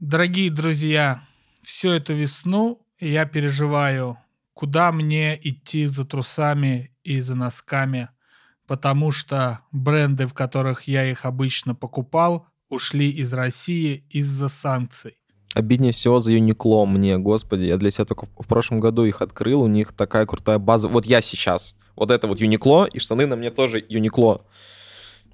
Дорогие друзья, всю эту весну я переживаю, куда мне идти за трусами и за носками, потому что бренды, в которых я их обычно покупал, ушли из России из-за санкций. Обиднее всего за Юникло мне, господи. Я для себя только в прошлом году их открыл. У них такая крутая база. Вот я сейчас. Вот это вот Юникло, и штаны на мне тоже Юникло.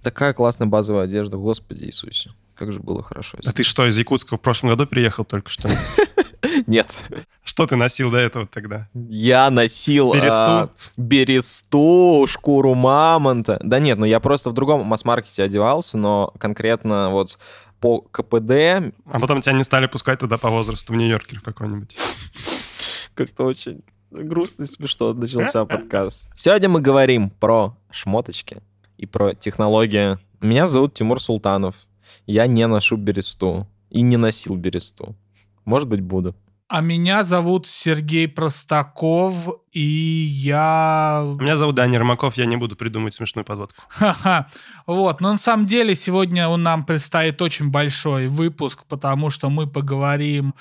Такая классная базовая одежда, господи Иисусе. Как же было хорошо. А ты что, из Якутска в прошлом году приехал только что? Нет. Что ты носил до этого тогда? Я носил... Бересту? а, бересту, шкуру мамонта. Да нет, ну я просто в другом масс-маркете одевался, но конкретно вот по КПД А потом тебя не стали пускать туда по возрасту в Нью-Йоркер какой-нибудь. как-то очень грустно и смешно начался подкаст. Сегодня мы говорим про шмоточки и про технологии. Меня зовут Тимур Султанов. Я не ношу бересту и не носил бересту. Может быть, буду. А меня зовут Сергей Простаков, и я... Меня зовут Даня Ермаков, я не буду придумывать смешную подводку. Ха-ха. Вот, но на самом деле сегодня у нам предстоит очень большой выпуск, потому что мы поговорим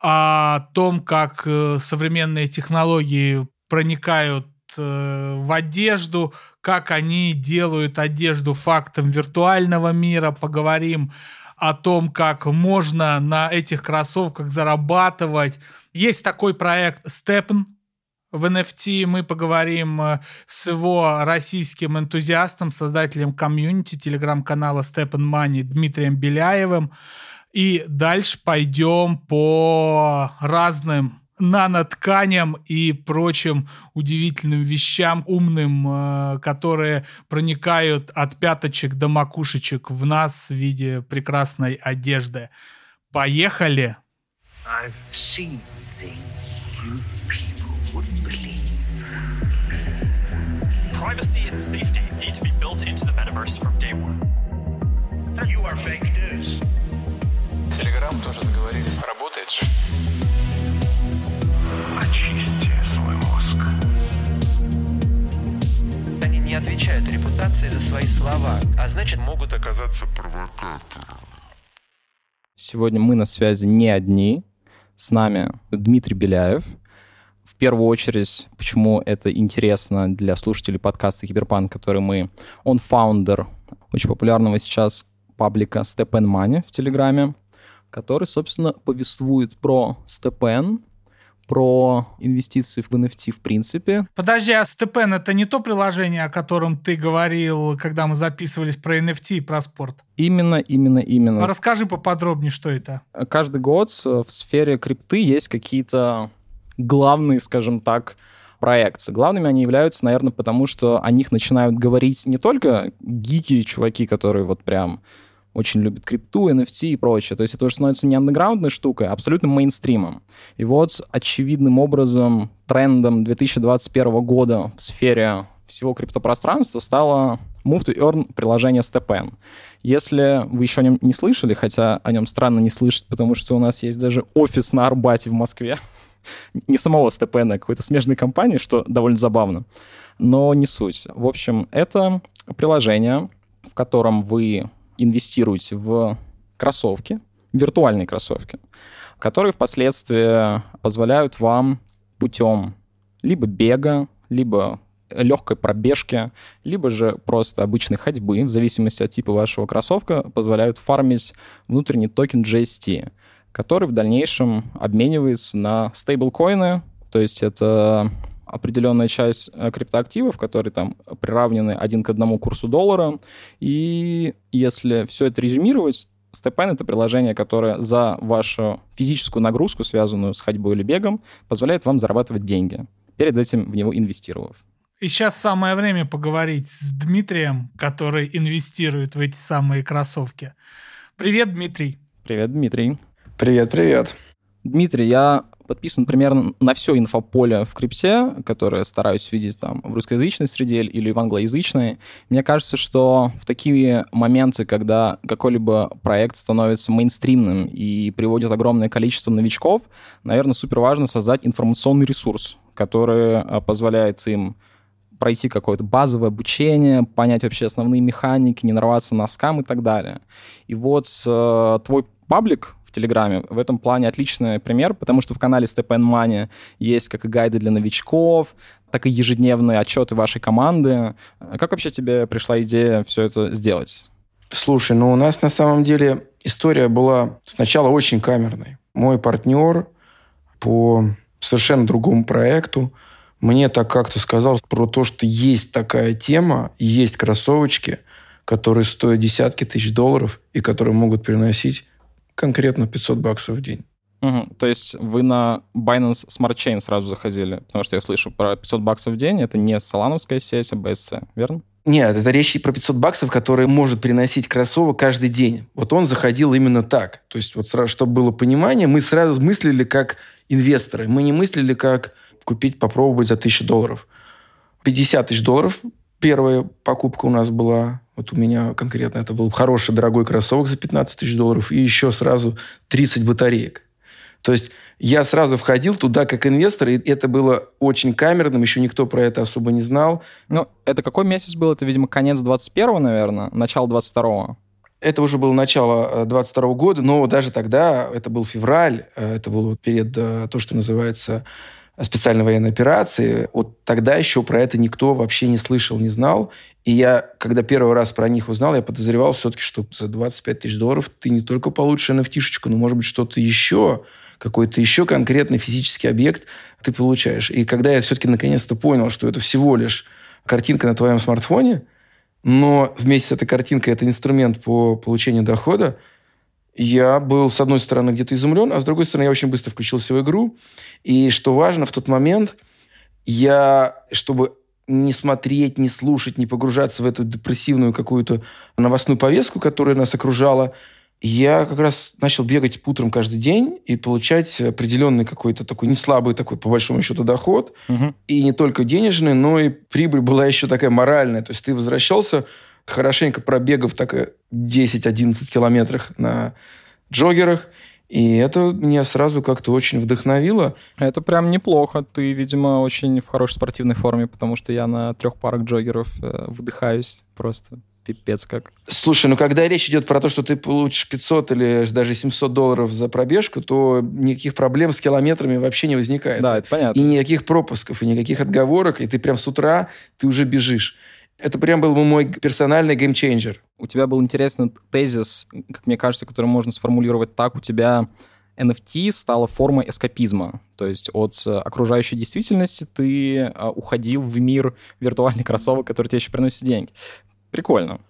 о том, как э, современные технологии проникают э, в одежду, как они делают одежду фактом виртуального мира, поговорим о том, как можно на этих кроссовках зарабатывать. Есть такой проект Stepn, в NFT мы поговорим э, с его российским энтузиастом, создателем комьюнити телеграм-канала Step and Дмитрием Беляевым. И дальше пойдем по разным нанотканям и прочим удивительным вещам умным, э, которые проникают от пяточек до макушечек в нас в виде прекрасной одежды. Поехали! I've seen things you people wouldn't believe. Privacy and safety need to be built into the metaverse from day one. You are fake news. Телеграм тоже договорились. Работает же. Не отвечают репутации за свои слова, а значит могут Оказаться провокатором. Сегодня мы на связи не одни. С нами Дмитрий Беляев. В первую очередь, почему это интересно для слушателей подкаста Киберпанк, который мы... Он founder очень популярного сейчас паблика StepN в Телеграме, который, собственно, повествует про StepN, про инвестиции в NFT в принципе. Подожди, а Степен, это не то приложение, о котором ты говорил, когда мы записывались про NFT и про спорт? Именно, именно, именно. Расскажи поподробнее, что это. каждый год в сфере крипты есть какие-то главные, скажем так, проекции. Главными они являются, наверное, потому что о них начинают говорить не только гики, чуваки, которые вот прям очень любят крипту, NFT и прочее. То есть это уже становится не андеграундной штукой, а абсолютно мейнстримом. И вот очевидным образом трендом 2021 года в сфере всего криптопространства стало Move to Earn приложение StepN. Если вы еще о нем не слышали, хотя о нем странно не слышать, потому что у нас есть даже офис на Арбате в Москве, не самого StepN, а какой-то смежной компании, что довольно забавно, но не суть. В общем, это приложение, в котором вы инвестируете в кроссовки, виртуальные кроссовки, которые впоследствии позволяют вам путем либо бега, либо легкой пробежки, либо же просто обычной ходьбы, в зависимости от типа вашего кроссовка, позволяют фармить внутренний токен GST, который в дальнейшем обменивается на стейблкоины, то есть это определенная часть э, криптоактивов, которые там приравнены один к одному курсу доллара. И если все это резюмировать, StepN — это приложение, которое за вашу физическую нагрузку, связанную с ходьбой или бегом, позволяет вам зарабатывать деньги, перед этим в него инвестировав. И сейчас самое время поговорить с Дмитрием, который инвестирует в эти самые кроссовки. Привет, Дмитрий. Привет, Дмитрий. Привет, привет. Дмитрий, я подписан примерно на все инфополе в крипте, которое стараюсь видеть там в русскоязычной среде или в англоязычной. Мне кажется, что в такие моменты, когда какой-либо проект становится мейнстримным и приводит огромное количество новичков, наверное, супер важно создать информационный ресурс, который а, позволяет им пройти какое-то базовое обучение, понять вообще основные механики, не нарваться на скам и так далее. И вот э, твой паблик в Телеграме. В этом плане отличный пример, потому что в канале Step and Money есть как и гайды для новичков, так и ежедневные отчеты вашей команды. Как вообще тебе пришла идея все это сделать? Слушай, ну у нас на самом деле история была сначала очень камерной. Мой партнер по совершенно другому проекту мне так как-то сказал про то, что есть такая тема, есть кроссовочки, которые стоят десятки тысяч долларов и которые могут приносить конкретно 500 баксов в день. Угу. То есть вы на Binance Smart Chain сразу заходили, потому что я слышу про 500 баксов в день, это не салановская сеть, а BSC, верно? Нет, это речь про 500 баксов, который может приносить кроссовок каждый день. Вот он заходил именно так. То есть вот сразу, чтобы было понимание, мы сразу мыслили как инвесторы. Мы не мыслили как купить, попробовать за 1000 долларов. 50 тысяч долларов первая покупка у нас была. Вот у меня конкретно это был хороший, дорогой кроссовок за 15 тысяч долларов и еще сразу 30 батареек. То есть я сразу входил туда как инвестор, и это было очень камерным, еще никто про это особо не знал. Ну, это какой месяц был? Это, видимо, конец 21-го, наверное, начало 22-го. Это уже было начало 22 э, года, но даже тогда, это был февраль, э, это был перед э, то, что называется специальной военной операции. Вот тогда еще про это никто вообще не слышал, не знал. И я, когда первый раз про них узнал, я подозревал все-таки, что за 25 тысяч долларов ты не только получишь NFT-шечку, но, может быть, что-то еще, какой-то еще конкретный физический объект ты получаешь. И когда я все-таки наконец-то понял, что это всего лишь картинка на твоем смартфоне, но вместе с этой картинкой это инструмент по получению дохода, я был, с одной стороны, где-то изумлен, а с другой стороны, я очень быстро включился в игру. И что важно, в тот момент я, чтобы не смотреть, не слушать, не погружаться в эту депрессивную какую-то новостную повестку, которая нас окружала, я как раз начал бегать утром каждый день и получать определенный какой-то такой не слабый такой, по большому счету, доход. Угу. И не только денежный, но и прибыль была еще такая моральная. То есть ты возвращался хорошенько пробегав так 10-11 километрах на джогерах, и это меня сразу как-то очень вдохновило. Это прям неплохо. Ты, видимо, очень в хорошей спортивной форме, потому что я на трех парах джогеров э, выдыхаюсь просто пипец как. Слушай, ну когда речь идет про то, что ты получишь 500 или даже 700 долларов за пробежку, то никаких проблем с километрами вообще не возникает. Да, это понятно. И никаких пропусков, и никаких отговорок, и ты прям с утра, ты уже бежишь. Это прям был бы мой персональный game changer. У тебя был интересный тезис, как мне кажется, который можно сформулировать так. У тебя NFT стала формой эскапизма. То есть от э, окружающей действительности ты э, уходил в мир виртуальных кроссовок, который тебе еще приносит деньги. Прикольно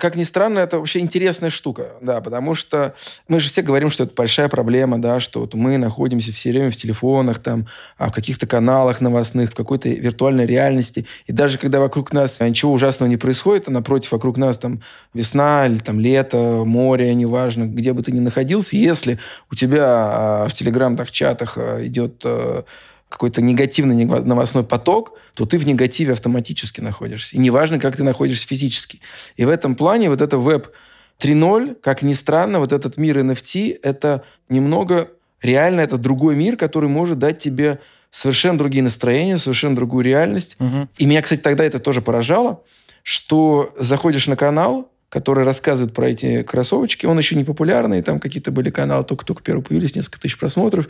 как ни странно, это вообще интересная штука, да, потому что мы же все говорим, что это большая проблема, да, что вот мы находимся все время в телефонах, там, а в каких-то каналах новостных, в какой-то виртуальной реальности, и даже когда вокруг нас ничего ужасного не происходит, а напротив, вокруг нас там весна или там лето, море, неважно, где бы ты ни находился, если у тебя а, в телеграм-чатах а, идет какой-то негативный новостной поток, то ты в негативе автоматически находишься. И неважно, как ты находишься физически. И в этом плане вот это веб 3.0, как ни странно, вот этот мир NFT, это немного реально это другой мир, который может дать тебе совершенно другие настроения, совершенно другую реальность. Угу. И меня, кстати, тогда это тоже поражало, что заходишь на канал, который рассказывает про эти кроссовочки, он еще не популярный, там какие-то были каналы, только-только первые появились, несколько тысяч просмотров,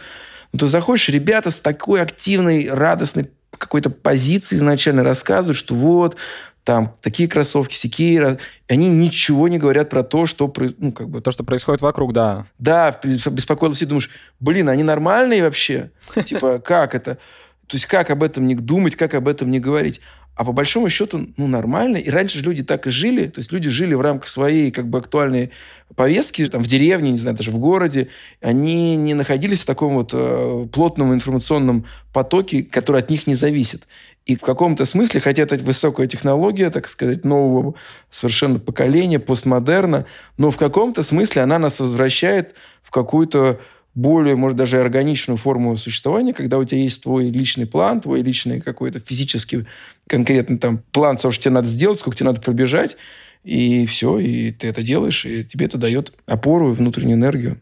ну, ты заходишь, ребята с такой активной, радостной какой-то позиции изначально рассказывают, что вот, там такие кроссовки, сякие. Они ничего не говорят про то, что... Ну, как бы... То, что происходит вокруг, да. Да, беспокоился и думаешь, блин, они нормальные вообще? Типа, как это? То есть как об этом не думать, как об этом не говорить? А по большому счету, ну, нормально. И раньше же люди так и жили. То есть люди жили в рамках своей как бы актуальной повестки, там, в деревне, не знаю, даже в городе. Они не находились в таком вот э, плотном информационном потоке, который от них не зависит. И в каком-то смысле, хотя это высокая технология, так сказать, нового совершенно поколения, постмодерна, но в каком-то смысле она нас возвращает в какую-то более, может, даже органичную форму существования, когда у тебя есть твой личный план, твой личный какой-то физический конкретный там план, что тебе надо сделать, сколько тебе надо пробежать, и все, и ты это делаешь, и тебе это дает опору и внутреннюю энергию.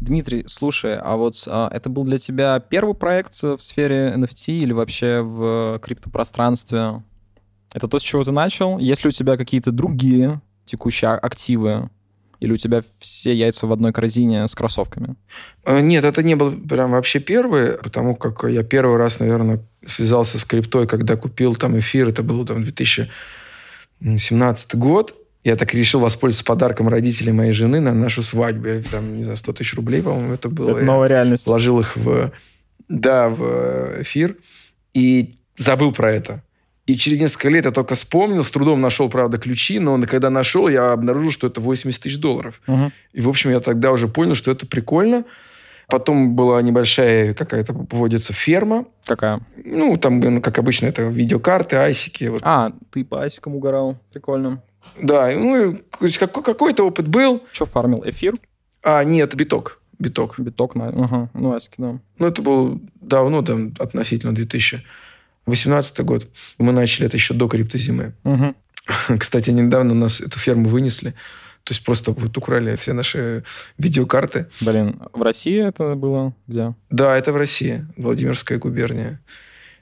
Дмитрий, слушай, а вот а, это был для тебя первый проект в сфере NFT или вообще в криптопространстве? Это то, с чего ты начал. Если у тебя какие-то другие текущие а- активы, или у тебя все яйца в одной корзине с кроссовками? Э, Нет, это не был прям вообще первый, потому как я первый раз, наверное, связался с криптой, когда купил там эфир, это был там 2017 год. Я так решил воспользоваться подарком родителей моей жены на нашу свадьбу. Я, Там, не знаю, 100 тысяч рублей, по-моему, это было. Это Я новая реальность. Вложил их в, да, в эфир и забыл про это. И через несколько лет я только вспомнил, с трудом нашел, правда, ключи, но когда нашел, я обнаружил, что это 80 тысяч долларов. Мгм. И, в общем, я тогда уже понял, что это прикольно. Потом была небольшая какая-то вводится ферма. Какая? Ну, там, ну, как обычно, это видеокарты, айсики. Вот. А, ты по асикам угорал. Прикольно. Да, ну, какой-то опыт был. Что фармил? Эфир? А, нет, биток. Биток. Биток на... Ага. Ну, асики, да. Ну, это был давно, там, относительно 2018 год. Мы начали это еще до криптозимы. Мгм. Кстати, недавно у нас эту ферму вынесли. То есть просто вот украли все наши видеокарты. Блин, в России это было где? Да, это в России, Владимирская губерния.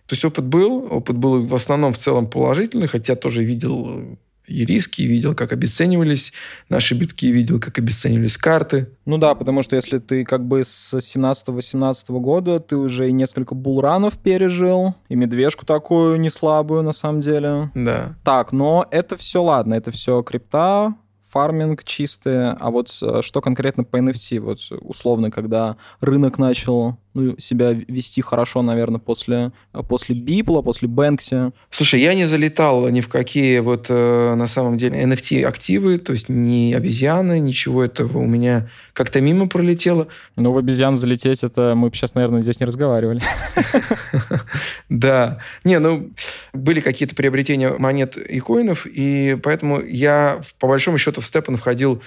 То есть опыт был, опыт был в основном в целом положительный, хотя тоже видел и риски, видел, как обесценивались наши битки, видел, как обесценивались карты. Ну да, потому что если ты как бы с 17-18 года, ты уже и несколько булранов пережил, и медвежку такую не слабую на самом деле. Да. Так, но это все ладно, это все крипта, фарминг чистый, а вот э, что конкретно по NFT? Вот условно, когда рынок начал ну, себя вести хорошо, наверное, после, после Бипла, после Бэнкси. Слушай, я не залетал ни в какие вот э, на самом деле NFT-активы, то есть ни обезьяны, ничего этого у меня как-то мимо пролетело. Ну, в обезьян залететь, это мы бы сейчас, наверное, здесь не разговаривали. Да. Не, ну, были какие-то приобретения монет и коинов, и поэтому я, по большому счету, в Степан входил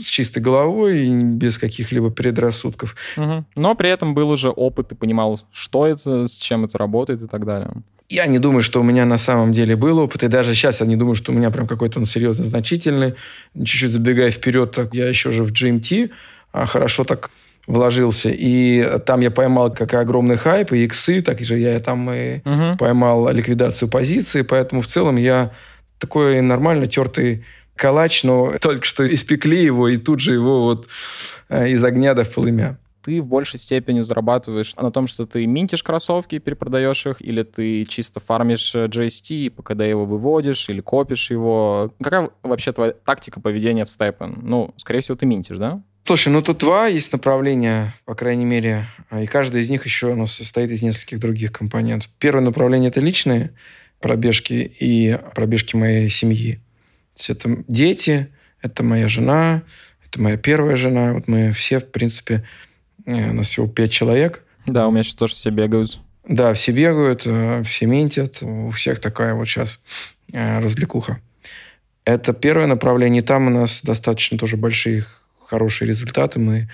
с чистой головой и без каких-либо предрассудков. Мгм. Но при этом был уже опыт, ты понимал, что это, с чем это работает и так далее. Я не думаю, что у меня на самом деле был опыт, и даже сейчас я не думаю, что у меня прям какой-то он серьезно значительный. Чуть-чуть забегая вперед, так я еще же в GMT а, хорошо так вложился, и там я поймал как и огромный хайп, и иксы, так же я там и Мгм. поймал ликвидацию позиции, поэтому в целом я такой нормально тертый калач, но только что испекли его, и тут же его вот э, из огня до в полымя. Ты в большей степени зарабатываешь на том, что ты минтишь кроссовки и перепродаешь их, или ты чисто фармишь э, GST, и когда его выводишь, или копишь его. Какая вообще твоя тактика поведения в степен? Ну, скорее всего, ты минтишь, да? Слушай, ну тут два есть направления, по крайней мере, а, и каждое из них еще оно состоит из нескольких других компонентов. Первое направление – это личные пробежки и пробежки моей семьи. То есть это дети, это моя жена, это моя первая жена. Вот мы все, в принципе, э, у нас всего пять человек. Да, у меня сейчас тоже все бегают. Да, все бегают, э, все ментят, у всех такая вот сейчас э, развлекуха. Это первое направление. Там у нас достаточно тоже большие, хорошие результаты. Мы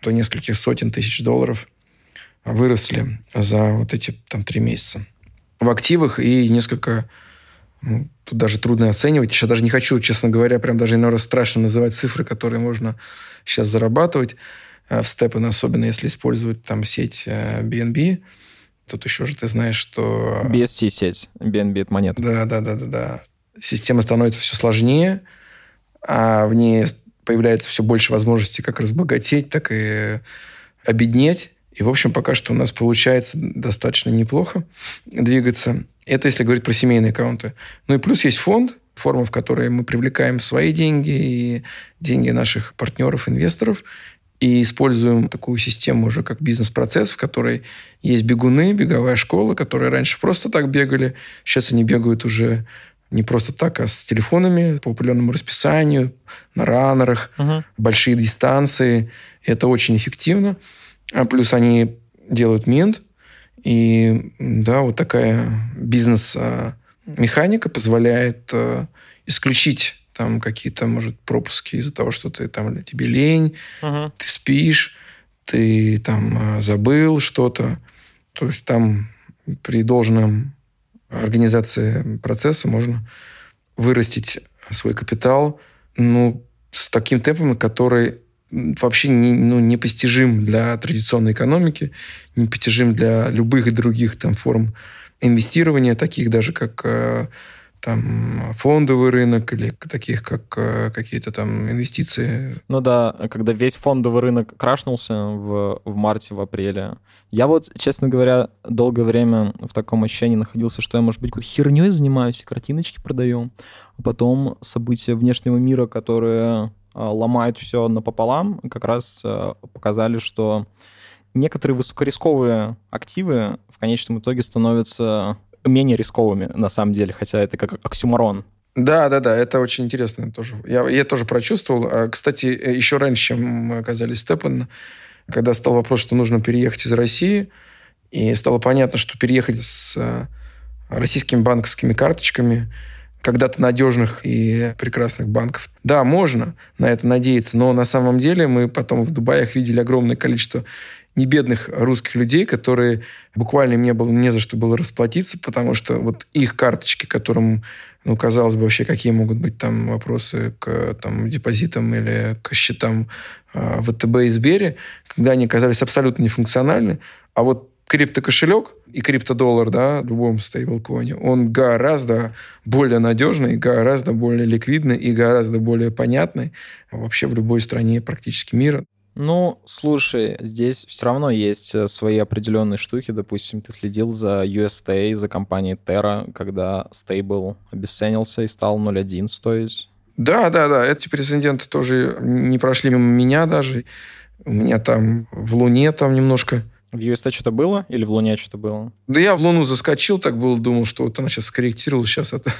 до нескольких сотен тысяч долларов выросли за вот эти там три месяца. В активах и несколько... тут даже трудно оценивать. Сейчас даже не хочу, честно говоря, прям даже иногда страшно называть цифры, которые можно сейчас зарабатывать э, в степен, особенно если использовать там сеть э, BNB. Тут еще же ты знаешь, что... BSC-сеть, BNB это монета. Да, да, да, да, да. Система становится все сложнее, а в ней появляется все больше возможностей как разбогатеть, так и обеднеть. И, в общем, пока что у нас получается достаточно неплохо двигаться. Это если говорить про семейные аккаунты. Ну и плюс есть фонд, форма, в которой мы привлекаем свои деньги и деньги наших партнеров, инвесторов, и используем такую систему уже как бизнес-процесс, в которой есть бегуны, беговая школа, которые раньше просто так бегали. Сейчас они бегают уже не просто так, а с телефонами по определенному расписанию, на раннерах, Мгм. большие дистанции. Это очень эффективно. А плюс они делают минт. И да, вот такая бизнес-механика позволяет э, исключить там какие-то, может, пропуски из-за того, что ты там тебе лень, Мгм. ты спишь, ты там э, забыл что-то. То есть там при должном организации процесса можно вырастить свой капитал ну, с таким темпом, который вообще не, ну, непостижим для традиционной экономики, непостижим для любых других там форм инвестирования, таких даже как э, там фондовый рынок или таких, как э, какие-то там инвестиции. Ну да, когда весь фондовый рынок крашнулся в, в марте, в апреле. Я вот, честно говоря, долгое время в таком ощущении находился, что я, может быть, какой-то херней занимаюсь, картиночки продаю. А потом события внешнего мира, которые ломают все напополам, как раз а, показали, что некоторые высокорисковые активы в конечном итоге становятся менее рисковыми, на самом деле, хотя это как оксюмарон. Да, да, да, это очень интересно тоже. Я, я тоже прочувствовал. А, Кстати, э, еще раньше, чем мы оказались в Степан, когда стал вопрос, что нужно переехать из России, и стало понятно, что переехать с э, российскими банковскими карточками когда-то надежных и прекрасных банков. Да, можно на это надеяться, но на самом деле мы потом в Дубаях видели огромное количество небедных русских людей, которые буквально им не было не за что было расплатиться, потому что вот их карточки, которым, ну, казалось бы, вообще какие могут быть там вопросы к там, депозитам или к счетам э, ВТБ и Сбере, когда они оказались абсолютно нефункциональны, а вот криптокошелек и криптодоллар, да, в любом стейблкоине, он гораздо более надежный, гораздо более ликвидный и гораздо более понятный вообще в любой стране практически мира. Ну, слушай, здесь все равно есть э, свои определенные штуки. Допустим, ты следил за UST, за компанией Terra, когда стейбл обесценился и стал 0.1 стоить. Да, да, да. Эти прецеденты тоже не прошли мимо меня даже. У меня там в Луне там немножко в UST что-то было или в Луне что-то было? Да я в Луну заскочил, так был, думал, что вот она сейчас скорректировала, сейчас, это,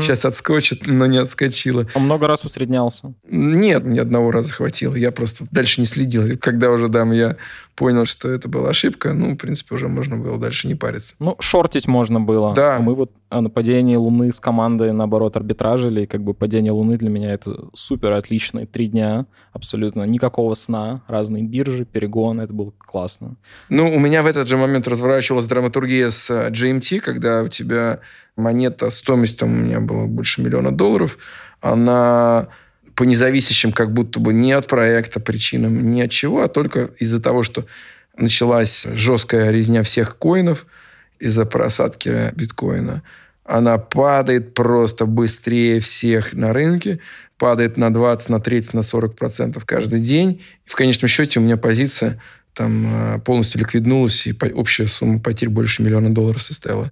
сейчас отскочит, но не отскочила. Он много раз усреднялся? Нет, ни одного раза хватило. Я просто дальше не следил. Когда уже, дам, я понял, что это была ошибка, ну, в принципе, уже можно было дальше не париться. Ну, шортить можно было. Да. А мы вот о нападении Луны с командой, наоборот, арбитражили, и как бы падение Луны для меня это супер отличные три дня, абсолютно никакого сна, разные биржи, перегоны, это было классно. Ну, у меня в этот же момент разворачивалась драматургия с э, GMT, когда у тебя монета, стоимость там у меня была больше миллиона долларов, она по независящим как будто бы не от проекта причинам, ни от чего, а только из-за того, что началась жесткая резня всех коинов из-за просадки биткоина. Она падает просто быстрее всех на рынке, падает на 20, на 30, на 40 процентов каждый день. И в конечном счете у меня позиция там э, полностью ликвиднулась, и общая сумма потерь больше миллиона долларов составила.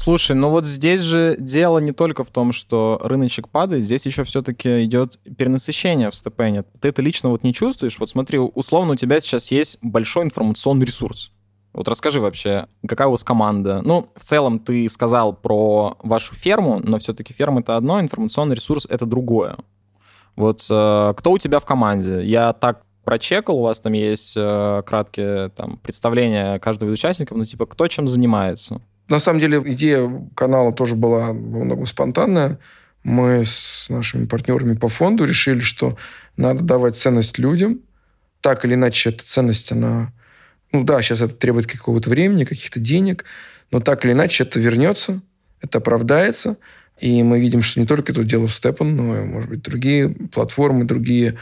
Слушай, ну вот здесь же дело не только в том, что рыночек падает, здесь еще все-таки идет перенасыщение в степене. Ты это лично вот не чувствуешь? Вот смотри, условно у тебя сейчас есть большой информационный ресурс. Вот расскажи вообще, какая у вас команда? Ну, в целом ты сказал про вашу ферму, но все-таки ферма это одно, информационный ресурс это другое. Вот э, кто у тебя в команде? Я так прочекал, у вас там есть э, краткие там, представления каждого из участников, ну типа кто чем занимается? На самом деле идея канала тоже была во многом спонтанная. Мы с нашими партнерами по фонду решили, что надо давать ценность людям. Так или иначе, эта ценность, она... Ну да, сейчас это требует какого-то времени, каких-то денег, но так или иначе это вернется, это оправдается. И мы видим, что не только это дело в Степан, но и, может быть, другие платформы, другие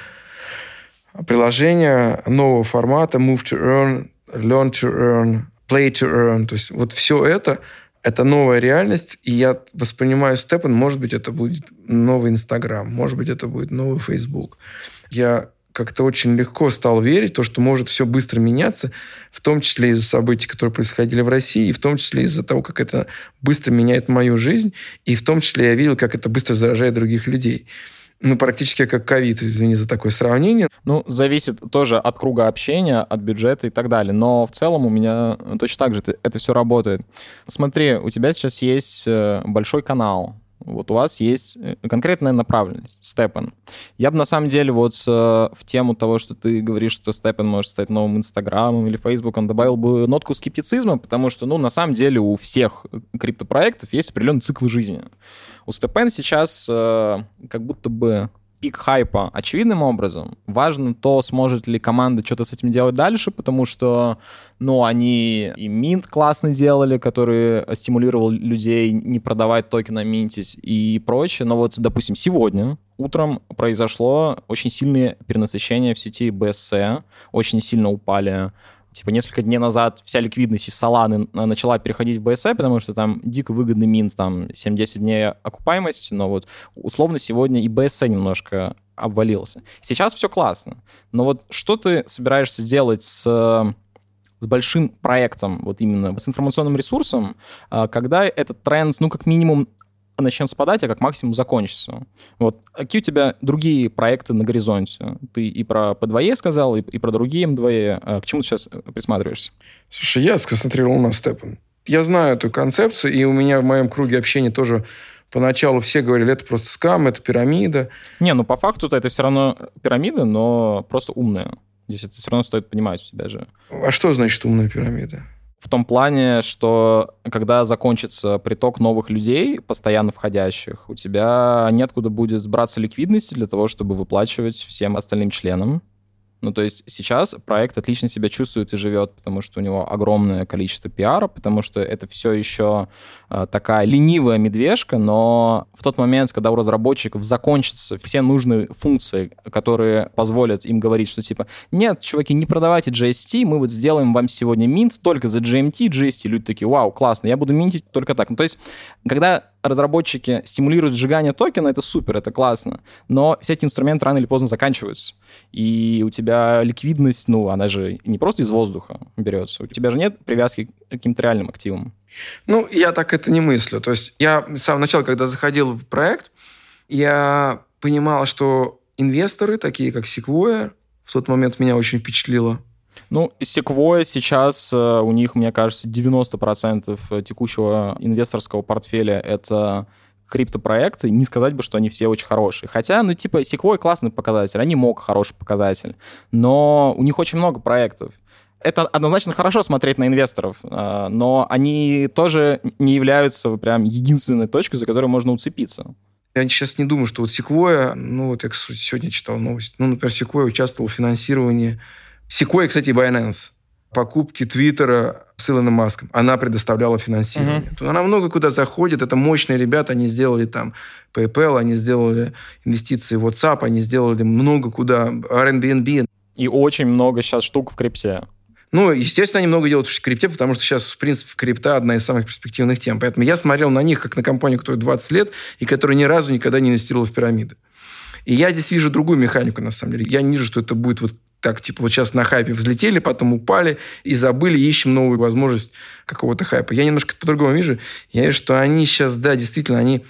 приложения нового формата Move to Earn, Learn to Earn, play to earn. То есть вот все это это новая реальность, и я воспринимаю Степан, может быть, это будет новый Инстаграм, может быть, это будет новый Фейсбук. Я как-то очень легко стал верить в то, что может все быстро меняться, в том числе из-за событий, которые происходили в России, и в том числе из-за того, как это быстро меняет мою жизнь, и в том числе я видел, как это быстро заражает других людей ну, практически как ковид, извини за такое сравнение. Ну, зависит тоже от круга общения, от бюджета и так далее. Но в целом у меня точно так же это, все работает. Смотри, у тебя сейчас есть э, большой канал, вот у вас есть э, конкретная направленность, Степан. Я бы на самом деле вот э, в тему того, что ты говоришь, что Степан может стать новым Инстаграмом или Фейсбуком, добавил бы нотку скептицизма, потому что, ну, на самом деле у всех криптопроектов есть определенный цикл жизни. У Степен сейчас э, как будто бы пик хайпа очевидным образом. Важно то, сможет ли команда что-то с этим делать дальше, потому что, ну, они и Mint классно делали, который стимулировал людей не продавать токены, минтить и прочее. Но вот, допустим, сегодня утром произошло очень сильное перенасыщение в сети BSC, очень сильно упали типа несколько дней назад вся ликвидность из Solana начала переходить в BSC, потому что там дико выгодный минт, там 7-10 дней окупаемости, но вот условно сегодня и BSC немножко обвалился. Сейчас все классно, но вот что ты собираешься делать с с большим проектом, вот именно с информационным ресурсом, а, когда этот тренд, ну, как минимум, начнет спадать, а как максимум закончится. Вот. Какие у тебя другие проекты на горизонте? Ты и про P2E сказал, и, и про другие M2E. А к чему ты сейчас присматриваешься? Слушай, я сконцентрировал на Степан. Я знаю эту концепцию, и у меня в моем круге общения тоже поначалу все говорили, это просто скам, это пирамида. Не, ну по факту это все равно пирамида, но просто умная. Здесь это все равно стоит понимать у себя же. А что значит умная пирамида? В том плане, что когда закончится приток новых людей, постоянно входящих, у тебя неоткуда будет браться ликвидности для того, чтобы выплачивать всем остальным членам. Ну, то есть сейчас проект отлично себя чувствует и живет, потому что у него огромное количество пиара, потому что это все еще э, такая ленивая медвежка, но в тот момент, когда у разработчиков закончатся все нужные функции, которые позволят им говорить, что типа, нет, чуваки, не продавайте GST, мы вот сделаем вам сегодня минт только за GMT, GST, люди такие, вау, классно, я буду минтить только так. Ну, то есть, когда разработчики стимулируют сжигание токена, это супер, это классно. Но все эти инструменты рано или поздно заканчиваются. И у тебя ликвидность, ну, она же не просто из воздуха берется. У тебя же нет привязки к каким-то реальным активам. Ну, я так это не мыслю. То есть я с самого начала, когда заходил в проект, я понимал, что инвесторы, такие как Sequoia, в тот момент меня очень впечатлило, ну, Sequoia сейчас э, у них, мне кажется, 90% текущего инвесторского портфеля это криптопроекты, не сказать бы, что они все очень хорошие. Хотя, ну, типа, Sequoia классный показатель, они мог хороший показатель, но у них очень много проектов. Это однозначно хорошо смотреть на инвесторов, э, но они тоже не являются прям единственной точкой, за которую можно уцепиться. Я сейчас не думаю, что вот Sequoia, ну, вот я сегодня читал новость, ну, например, Sequoia участвовал в финансировании Sequoia, кстати, и Binance. Покупки Твиттера с Илоном Маском. Она предоставляла финансирование. Uh-huh. Она много куда заходит. Это мощные ребята. Они сделали там PayPal, они сделали инвестиции в WhatsApp, они сделали много куда. Airbnb. И очень много сейчас штук в крипте. Ну, естественно, они много делают в крипте, потому что сейчас, в принципе, крипта одна из самых перспективных тем. Поэтому я смотрел на них как на компанию, которая 20 лет и которая ни разу никогда не инвестировала в пирамиды. И я здесь вижу другую механику, на самом деле. Я не вижу, что это будет вот так, типа, вот сейчас на хайпе взлетели, потом упали и забыли, ищем новую возможность какого-то хайпа. Я немножко по-другому вижу. Я вижу, что они сейчас, да, действительно, они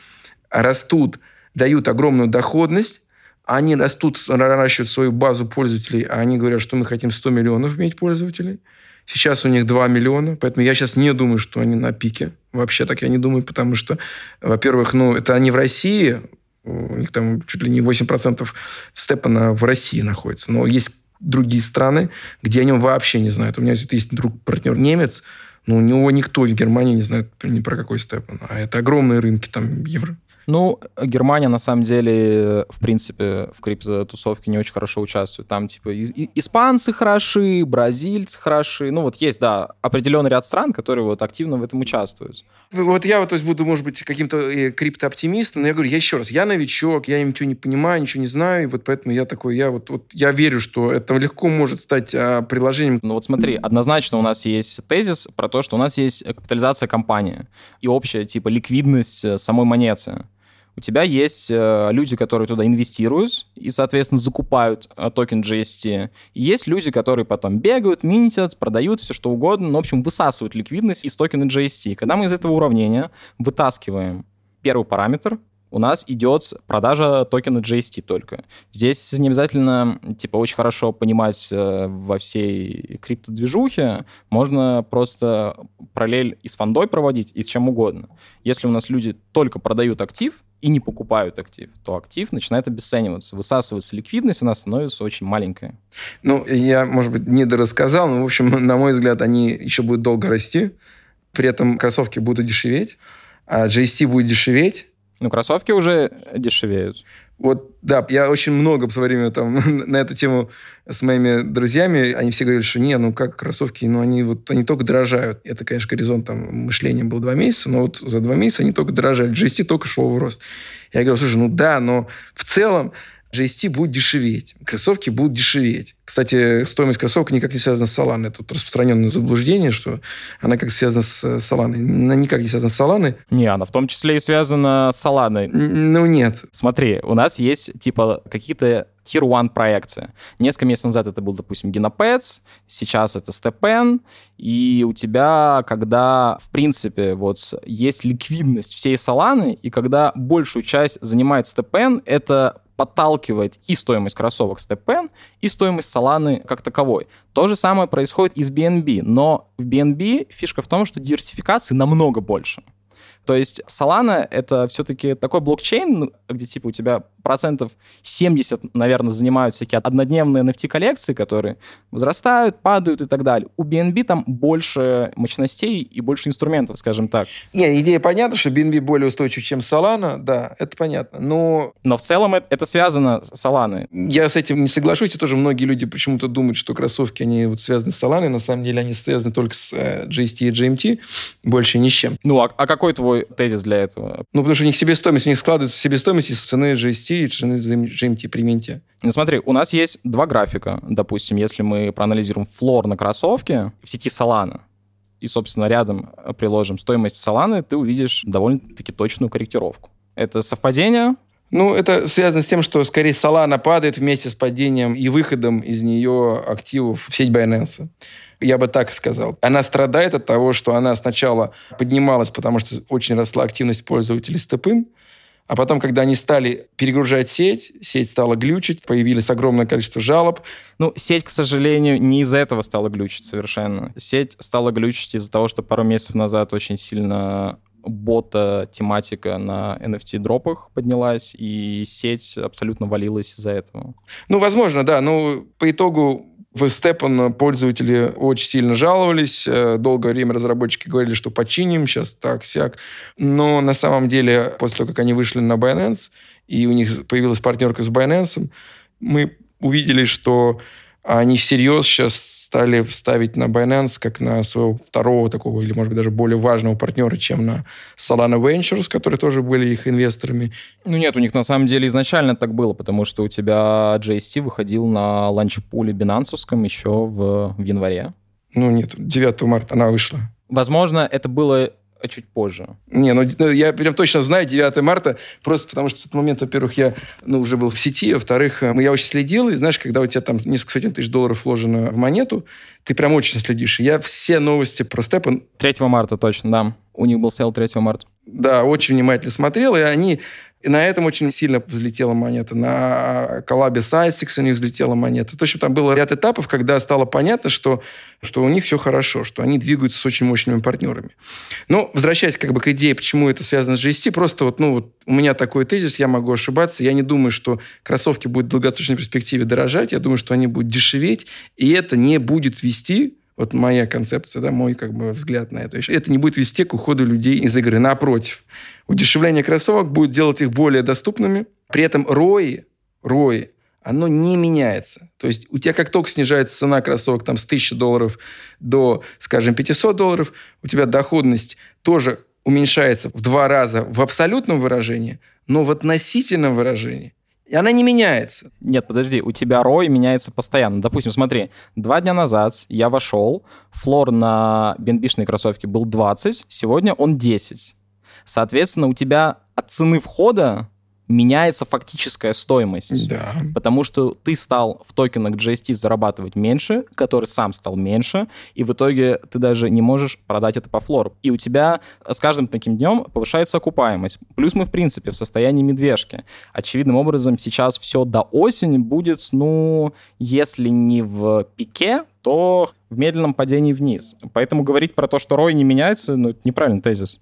растут, дают огромную доходность, они растут, наращивают свою базу пользователей, а они говорят, что мы хотим 100 миллионов иметь пользователей. Сейчас у них 2 миллиона, поэтому я сейчас не думаю, что они на пике. Вообще так я не думаю, потому что, во-первых, ну, это они в России, у них там чуть ли не 8% степана в России находится. Но есть другие страны, где о нем вообще не знают. У меня есть друг, партнер немец, но у него никто в Германии не знает ни про какой Степан. А это огромные рынки, там, евро. Ну, Германия, на самом деле, в принципе, в криптотусовке не очень хорошо участвует. Там, типа, испанцы хороши, бразильцы хороши. Ну, вот есть, да, определенный ряд стран, которые вот активно в этом участвуют. Вот я вот, то есть, буду, может быть, каким-то э, криптооптимистом, но я говорю, я еще раз, я новичок, я ничего не понимаю, ничего не знаю, и вот поэтому я такой, я вот, вот я верю, что это легко может стать а, приложением. Ну вот смотри, однозначно у нас есть тезис про то, что у нас есть капитализация компании и общая, типа, ликвидность э, самой монеты у тебя есть э, люди, которые туда инвестируют и, соответственно, закупают э, токен GST. И есть люди, которые потом бегают, минтят, продают все что угодно, ну, в общем, высасывают ликвидность из токена GST. Когда мы из этого уравнения вытаскиваем первый параметр, у нас идет продажа токена GST только. Здесь не обязательно, типа, очень хорошо понимать э, во всей криптодвижухе. Можно просто параллель и с фондой проводить, и с чем угодно. Если у нас люди только продают актив и не покупают актив, то актив начинает обесцениваться, высасывается ликвидность, она становится очень маленькая. Ну, я, может быть, не дорассказал, но, в общем, на мой взгляд, они еще будут долго расти. При этом кроссовки будут дешеветь, а GST будет дешеветь, ну, кроссовки уже дешевеют. Вот, да, я очень много в свое время там на эту тему с моими друзьями, они все говорили, что не, ну как кроссовки, ну они вот, они только дорожают. Это, конечно, горизонт там мышления был два месяца, но вот за два месяца они только дорожали. GST только шел в рост. Я говорю, слушай, ну да, но в целом GST будет дешеветь, кроссовки будут дешеветь. Кстати, стоимость кроссовок никак не связана с Solana. Тут распространенное заблуждение, что она как связана с Solana. Она никак не связана с Solana. Не, она в том числе и связана с Solana. Ну, нет. Смотри, у нас есть, типа, какие-то Tier 1 проекции. Несколько месяцев назад это был, допустим, Genopets, сейчас это StepN, и у тебя, когда, в принципе, вот есть ликвидность всей Solana, и когда большую часть занимает StepN, это подталкивает и стоимость кроссовок StepN, и стоимость Solana как таковой. То же самое происходит и с BNB, но в BNB фишка в том, что диверсификации намного больше. То есть Solana — это все-таки такой блокчейн, где типа у тебя процентов 70, наверное, занимают всякие однодневные NFT-коллекции, которые возрастают, падают и так далее. У BNB там больше мощностей и больше инструментов, скажем так. Не, идея понятна, что BNB более устойчив, чем Solana, да, это понятно, но... Но в целом это, это связано с Solana. Я с этим не соглашусь, и тоже многие люди почему-то думают, что кроссовки, они вот связаны с Solana, на самом деле они связаны только с э, GST и GMT, больше ни с чем. Ну, а, а какой твой тезис для этого? Ну, потому что у них себестоимость, у них складывается себестоимость из цены GST и цены GMT при минте. Ну, смотри, у нас есть два графика. Допустим, если мы проанализируем флор на кроссовке в сети Solana, и, собственно, рядом приложим стоимость Solana, ты увидишь довольно-таки точную корректировку. Это совпадение? Ну, это связано с тем, что, скорее, Solana падает вместе с падением и выходом из нее активов в сеть Binance. Я бы так сказал. Она страдает от того, что она сначала поднималась, потому что очень росла активность пользователей степын, а потом, когда они стали перегружать сеть, сеть стала глючить, появилось огромное количество жалоб. Ну, сеть, к сожалению, не из-за этого стала глючить совершенно. Сеть стала глючить из-за того, что пару месяцев назад очень сильно бота тематика на NFT-дропах поднялась, и сеть абсолютно валилась из-за этого. Ну, возможно, да. Ну, по итогу в Степан пользователи очень сильно жаловались. Э, долгое время разработчики говорили, что починим, сейчас так, сяк. Но на самом деле, после того, как они вышли на Binance, и у них появилась партнерка с Binance, мы увидели, что они всерьез сейчас стали ставить на Binance как на своего второго такого, или, может быть, даже более важного партнера, чем на Solana Ventures, которые тоже были их инвесторами. Ну нет, у них на самом деле изначально так было, потому что у тебя JST выходил на ланчпуле бинансовском еще в, в январе. Ну нет, 9 марта она вышла. Возможно, это было а чуть позже. Не, ну, ну я прям точно знаю 9 марта, просто потому что в тот момент, во-первых, я ну, уже был в сети, во-вторых, э, я очень следил, и знаешь, когда у тебя там несколько сотен тысяч долларов вложено в монету, ты прям очень следишь. я все новости про Степан... 3 марта точно, да. У них был сел 3 марта. Да, очень внимательно смотрел, и они и на этом очень сильно взлетела монета. На коллабе с ISIX у них взлетела монета. То есть там был ряд этапов, когда стало понятно, что, что у них все хорошо, что они двигаются с очень мощными партнерами. Но, возвращаясь как бы к идее, почему это связано с GST, просто вот, ну, вот у меня такой тезис, я могу ошибаться. Я не думаю, что кроссовки будут в долгосрочной перспективе дорожать. Я думаю, что они будут дешеветь, и это не будет вести вот моя концепция, да, мой как бы взгляд на это. Это не будет вести к уходу людей из игры. Напротив, удешевление кроссовок будет делать их более доступными. При этом ROI, ROI, оно не меняется. То есть у тебя как только снижается цена кроссовок там, с 1000 долларов до, скажем, 500 долларов, у тебя доходность тоже уменьшается в два раза в абсолютном выражении, но в относительном выражении и она не меняется. Нет, подожди, у тебя рой меняется постоянно. Допустим, смотри, два дня назад я вошел, флор на бенбишные кроссовки был 20, сегодня он 10. Соответственно, у тебя от цены входа меняется фактическая стоимость. Да. Потому что ты стал в токенах GST зарабатывать меньше, который сам стал меньше, и в итоге ты даже не можешь продать это по флору. И у тебя с каждым таким днем повышается окупаемость. Плюс мы, в принципе, в состоянии медвежки. Очевидным образом, сейчас все до осени будет, ну, если не в пике, то в медленном падении вниз. Поэтому говорить про то, что ROI не меняется, ну, это неправильный тезис.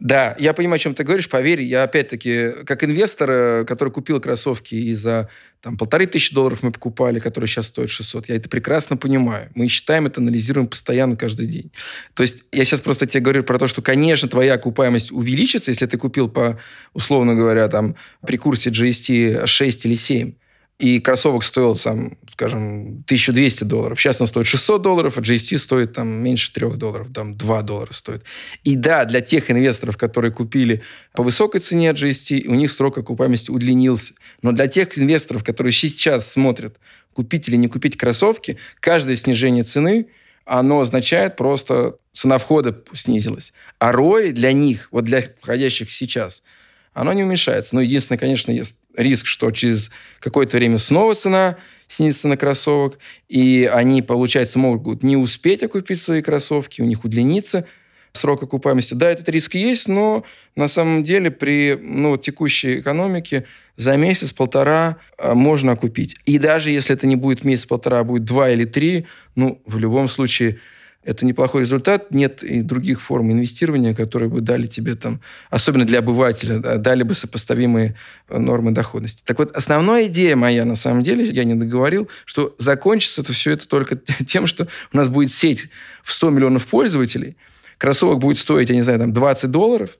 Да, я понимаю, о чем ты говоришь. Поверь, я опять-таки, как инвестор, э, который купил кроссовки и за там, полторы тысячи долларов мы покупали, которые сейчас стоят 600, я это прекрасно понимаю. Мы считаем это, анализируем постоянно каждый день. То есть я сейчас просто тебе говорю про то, что, конечно, твоя окупаемость увеличится, если ты купил по, условно говоря, там, при курсе GST 6 или 7 и кроссовок стоил, там, скажем, 1200 долларов. Сейчас он стоит 600 долларов, а GST стоит там меньше 3 долларов, там 2 доллара стоит. И да, для тех инвесторов, которые купили по высокой цене GST, у них срок окупаемости удлинился. Но для тех инвесторов, которые сейчас смотрят, купить или не купить кроссовки, каждое снижение цены, оно означает просто цена входа снизилась. А ROI для них, вот для входящих сейчас – оно не уменьшается. Но единственное, конечно, есть риск, что через какое-то время снова цена снизится на кроссовок, и они, получается, могут не успеть окупить свои кроссовки, у них удлинится срок окупаемости. Да, этот риск есть, но на самом деле при ну, текущей экономике за месяц-полтора а, можно окупить. И даже если это не будет месяц-полтора, а будет два или три, ну, в любом случае это неплохой результат. Нет и других форм инвестирования, которые бы дали тебе там, особенно для обывателя, да, дали бы сопоставимые э, нормы доходности. Так вот, основная идея моя, на самом деле, я не договорил, что закончится это все это только тем, что у нас будет сеть в 100 миллионов пользователей, кроссовок будет стоить, я не знаю, там 20 долларов,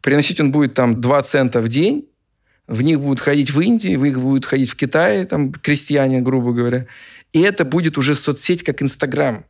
приносить он будет там 2 цента в день, в них будут ходить в Индии, в них будут ходить в Китае, там, крестьяне, грубо говоря. И это будет уже соцсеть, как Инстаграм.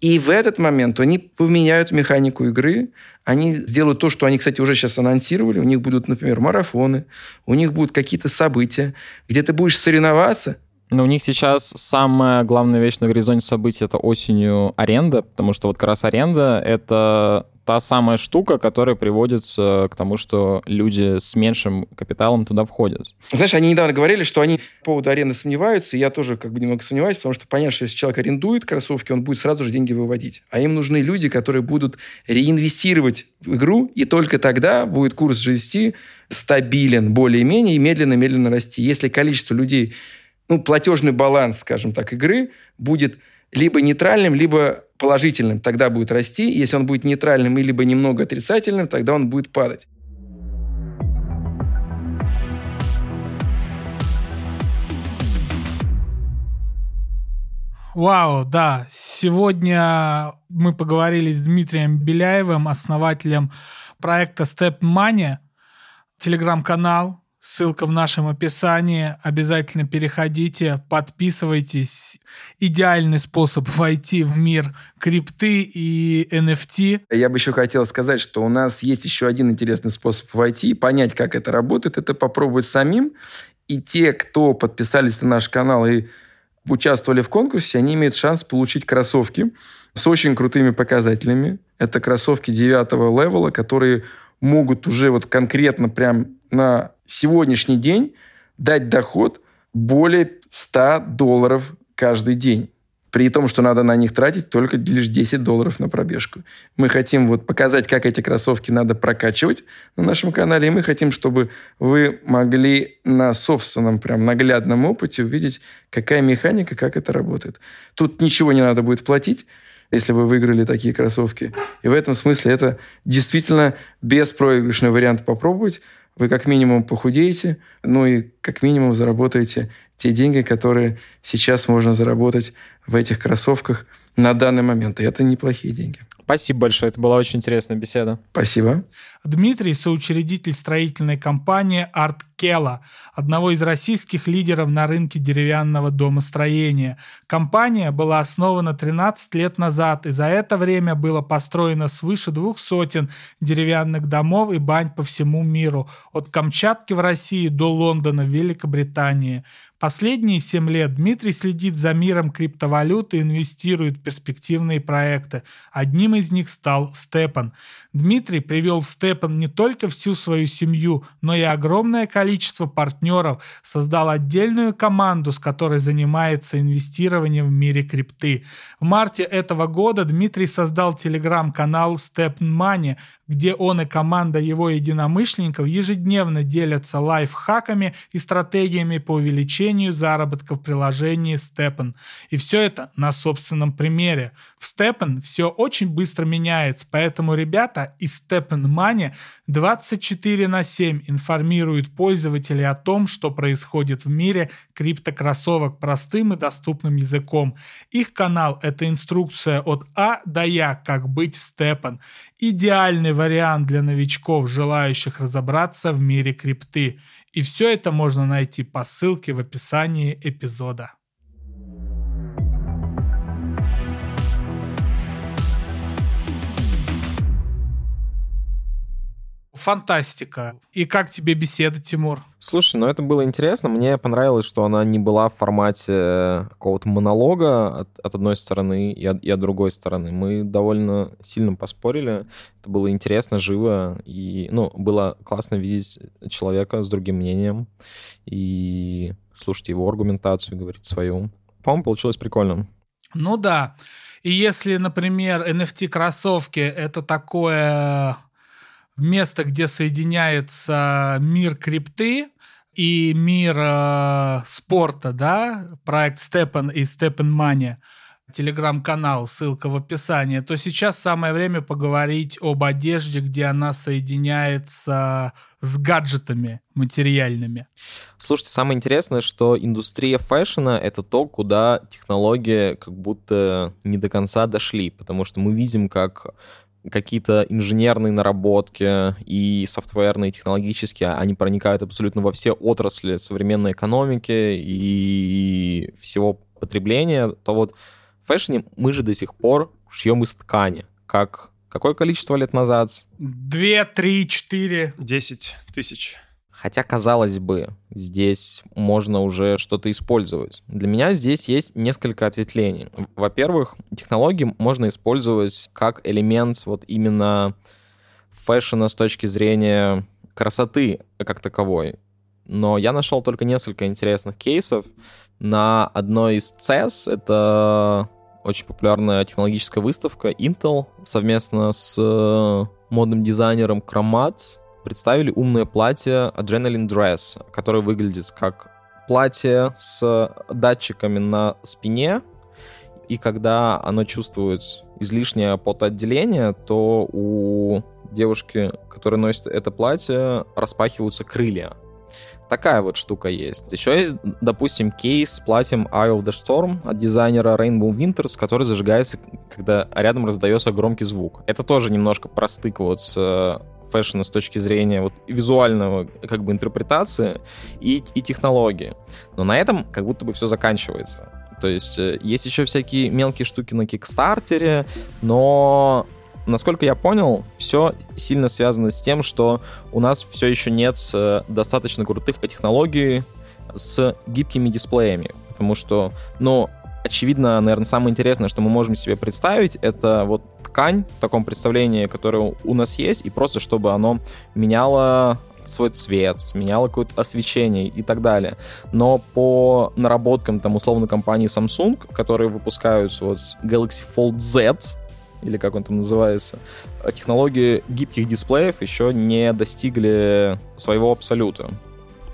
И в этот момент они поменяют механику игры, они сделают то, что они, кстати, уже сейчас анонсировали. У них будут, например, марафоны, у них будут какие-то события, где ты будешь соревноваться, но у них сейчас самая главная вещь на горизонте событий — это осенью аренда, потому что вот как раз аренда — это та самая штука, которая приводит к тому, что люди с меньшим капиталом туда входят. Знаешь, они недавно говорили, что они по поводу аренды сомневаются, и я тоже как бы немного сомневаюсь, потому что понятно, что если человек арендует кроссовки, он будет сразу же деньги выводить. А им нужны люди, которые будут реинвестировать в игру, и только тогда будет курс GST стабилен более-менее и медленно-медленно расти. Если количество людей, ну, платежный баланс, скажем так, игры будет либо нейтральным, либо положительным, тогда будет расти. Если он будет нейтральным и либо немного отрицательным, тогда он будет падать. Вау, да. Сегодня мы поговорили с Дмитрием Беляевым, основателем проекта Step Money, телеграм-канал, Ссылка в нашем описании. Обязательно переходите, подписывайтесь. Идеальный способ войти в мир крипты и NFT. Я бы еще хотел сказать, что у нас есть еще один интересный способ войти, понять, как это работает. Это попробовать самим. И те, кто подписались на наш канал и участвовали в конкурсе, они имеют шанс получить кроссовки с очень крутыми показателями. Это кроссовки девятого левела, которые могут уже вот конкретно прям на сегодняшний день дать доход более 100 долларов каждый день. При том, что надо на них тратить только лишь 10 долларов на пробежку. Мы хотим вот показать, как эти кроссовки надо прокачивать на нашем канале. И мы хотим, чтобы вы могли на собственном прям наглядном опыте увидеть, какая механика, как это работает. Тут ничего не надо будет платить если вы выиграли такие кроссовки. И в этом смысле это действительно беспроигрышный вариант попробовать вы как минимум похудеете, ну и как минимум заработаете те деньги, которые сейчас можно заработать в этих кроссовках на данный момент. И это неплохие деньги. Спасибо большое, это была очень интересная беседа. Спасибо. Дмитрий – соучредитель строительной компании «Арт Кела», одного из российских лидеров на рынке деревянного домостроения. Компания была основана 13 лет назад, и за это время было построено свыше двух сотен деревянных домов и бань по всему миру, от Камчатки в России до Лондона в Великобритании. Последние 7 лет Дмитрий следит за миром криптовалюты и инвестирует в перспективные проекты. Одним из них стал Степан. Дмитрий привел в Степан не только всю свою семью, но и огромное количество партнеров, создал отдельную команду, с которой занимается инвестированием в мире крипты. В марте этого года Дмитрий создал телеграм-канал Step Money, где он и команда его единомышленников ежедневно делятся лайфхаками и стратегиями по увеличению заработка в приложении Steppen. И все это на собственном примере. В Steppen все очень быстро меняется, поэтому ребята из Steppen Money 24 на 7 информируют пользователей о том, что происходит в мире криптокроссовок простым и доступным языком. Их канал — это инструкция от А до Я, как быть Степан. Идеальный вариант для новичков, желающих разобраться в мире крипты. И все это можно найти по ссылке в описании эпизода. Фантастика. И как тебе беседа, Тимур? Слушай, ну это было интересно. Мне понравилось, что она не была в формате какого-то монолога от, от одной стороны и от, и от другой стороны. Мы довольно сильно поспорили. Это было интересно, живо. И, ну, было классно видеть человека с другим мнением и слушать его аргументацию, говорить свою. По-моему, получилось прикольно. Ну да. И если, например, NFT-кроссовки — это такое место, где соединяется мир крипты и мир э, спорта, да, проект Степан и Степан Money, телеграм-канал, ссылка в описании, то сейчас самое время поговорить об одежде, где она соединяется с гаджетами материальными. Слушайте, самое интересное, что индустрия фэшена — это то, куда технологии как будто не до конца дошли, потому что мы видим, как какие-то инженерные наработки и софтверные, технологические, они проникают абсолютно во все отрасли современной экономики и всего потребления, то вот в фэшне мы же до сих пор шьем из ткани. Как какое количество лет назад? Две, три, четыре. Десять тысяч. Хотя, казалось бы, здесь можно уже что-то использовать. Для меня здесь есть несколько ответвлений. Во-первых, технологии можно использовать как элемент вот именно фэшена с точки зрения красоты как таковой. Но я нашел только несколько интересных кейсов. На одной из CES, это очень популярная технологическая выставка Intel совместно с модным дизайнером Chromat представили умное платье Adrenaline Dress, которое выглядит как платье с датчиками на спине, и когда оно чувствует излишнее потоотделение, то у девушки, которая носит это платье, распахиваются крылья. Такая вот штука есть. Еще есть, допустим, кейс с платьем Eye of the Storm от дизайнера Rainbow Winters, который зажигается, когда рядом раздается громкий звук. Это тоже немножко простык с э, фэшна с точки зрения вот визуального как бы интерпретации и, и технологии. Но на этом как будто бы все заканчивается. То есть э, есть еще всякие мелкие штуки на Кикстартере, но насколько я понял, все сильно связано с тем, что у нас все еще нет э, достаточно крутых технологий с гибкими дисплеями. Потому что, ну, очевидно, наверное, самое интересное, что мы можем себе представить, это вот ткань в таком представлении, которое у нас есть, и просто чтобы оно меняло свой цвет, меняло какое-то освещение и так далее. Но по наработкам там условно компании Samsung, которые выпускают вот Galaxy Fold Z, или как он там называется, технологии гибких дисплеев еще не достигли своего абсолюта.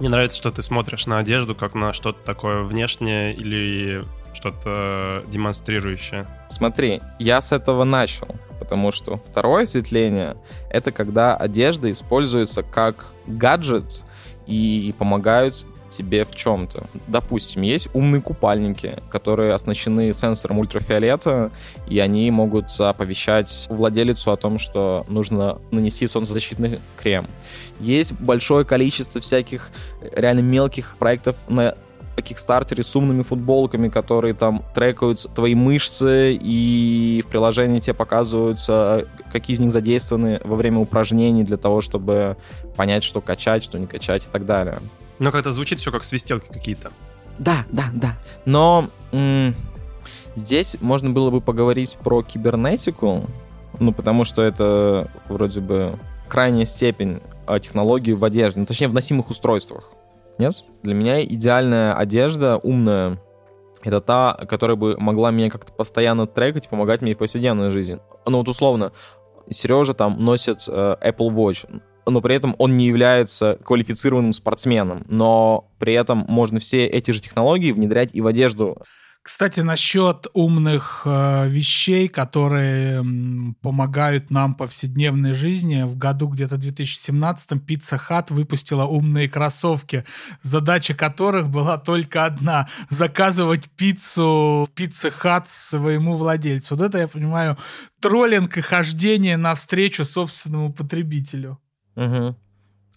Мне нравится, что ты смотришь на одежду как на что-то такое внешнее или что-то демонстрирующее. Смотри, я с этого начал, потому что второе осветление — это когда одежда используется как гаджет и помогают тебе в чем-то. Допустим, есть умные купальники, которые оснащены сенсором ультрафиолета, и они могут оповещать владелицу о том, что нужно нанести солнцезащитный крем. Есть большое количество всяких реально мелких проектов на по Кикстартере с умными футболками, которые там трекают твои мышцы, и в приложении тебе показываются, какие из них задействованы во время упражнений для того, чтобы понять, что качать, что не качать и так далее. Но как-то звучит все как свистелки какие-то. Да, да, да. Но м- здесь можно было бы поговорить про кибернетику, ну, потому что это вроде бы крайняя степень а, технологий в одежде, ну, точнее, в носимых устройствах. Нет? Для меня идеальная одежда, умная, это та, которая бы могла меня как-то постоянно трекать и помогать мне в повседневной жизни. Ну вот условно, Сережа там носит э, Apple Watch, но при этом он не является квалифицированным спортсменом. Но при этом можно все эти же технологии внедрять и в одежду. Кстати, насчет умных э, вещей, которые помогают нам в повседневной жизни. В году где-то 2017-м Pizza Hut выпустила умные кроссовки, задача которых была только одна — заказывать пиццу в Pizza Hut своему владельцу. Вот это, я понимаю, троллинг и хождение навстречу собственному потребителю. Мгм.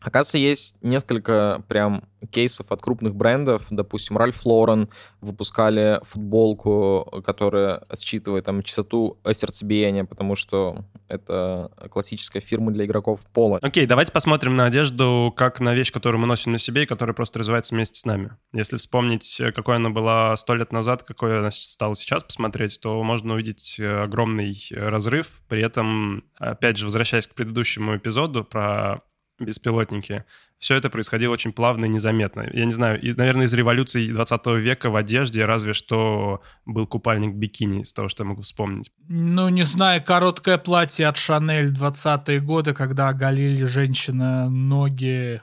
Оказывается, есть несколько прям кейсов от крупных брендов. Допустим, Ральф Лорен выпускали футболку, которая считывает там частоту сердцебиения, потому что это классическая фирма для игроков пола. Окей, давайте посмотрим на одежду как на вещь, которую мы носим на себе и которая просто развивается вместе с нами. Если вспомнить, э, какой она была сто лет назад, какой она стала сейчас посмотреть, то можно увидеть э, огромный разрыв. При этом, опять же, возвращаясь к предыдущему эпизоду про беспилотники, все это происходило очень плавно и незаметно. Я не знаю, и, наверное, из революции 20 века в одежде разве что был купальник бикини, из того, что я могу вспомнить. Ну, не знаю, короткое платье от Шанель 20-е годы, когда оголили женщина ноги.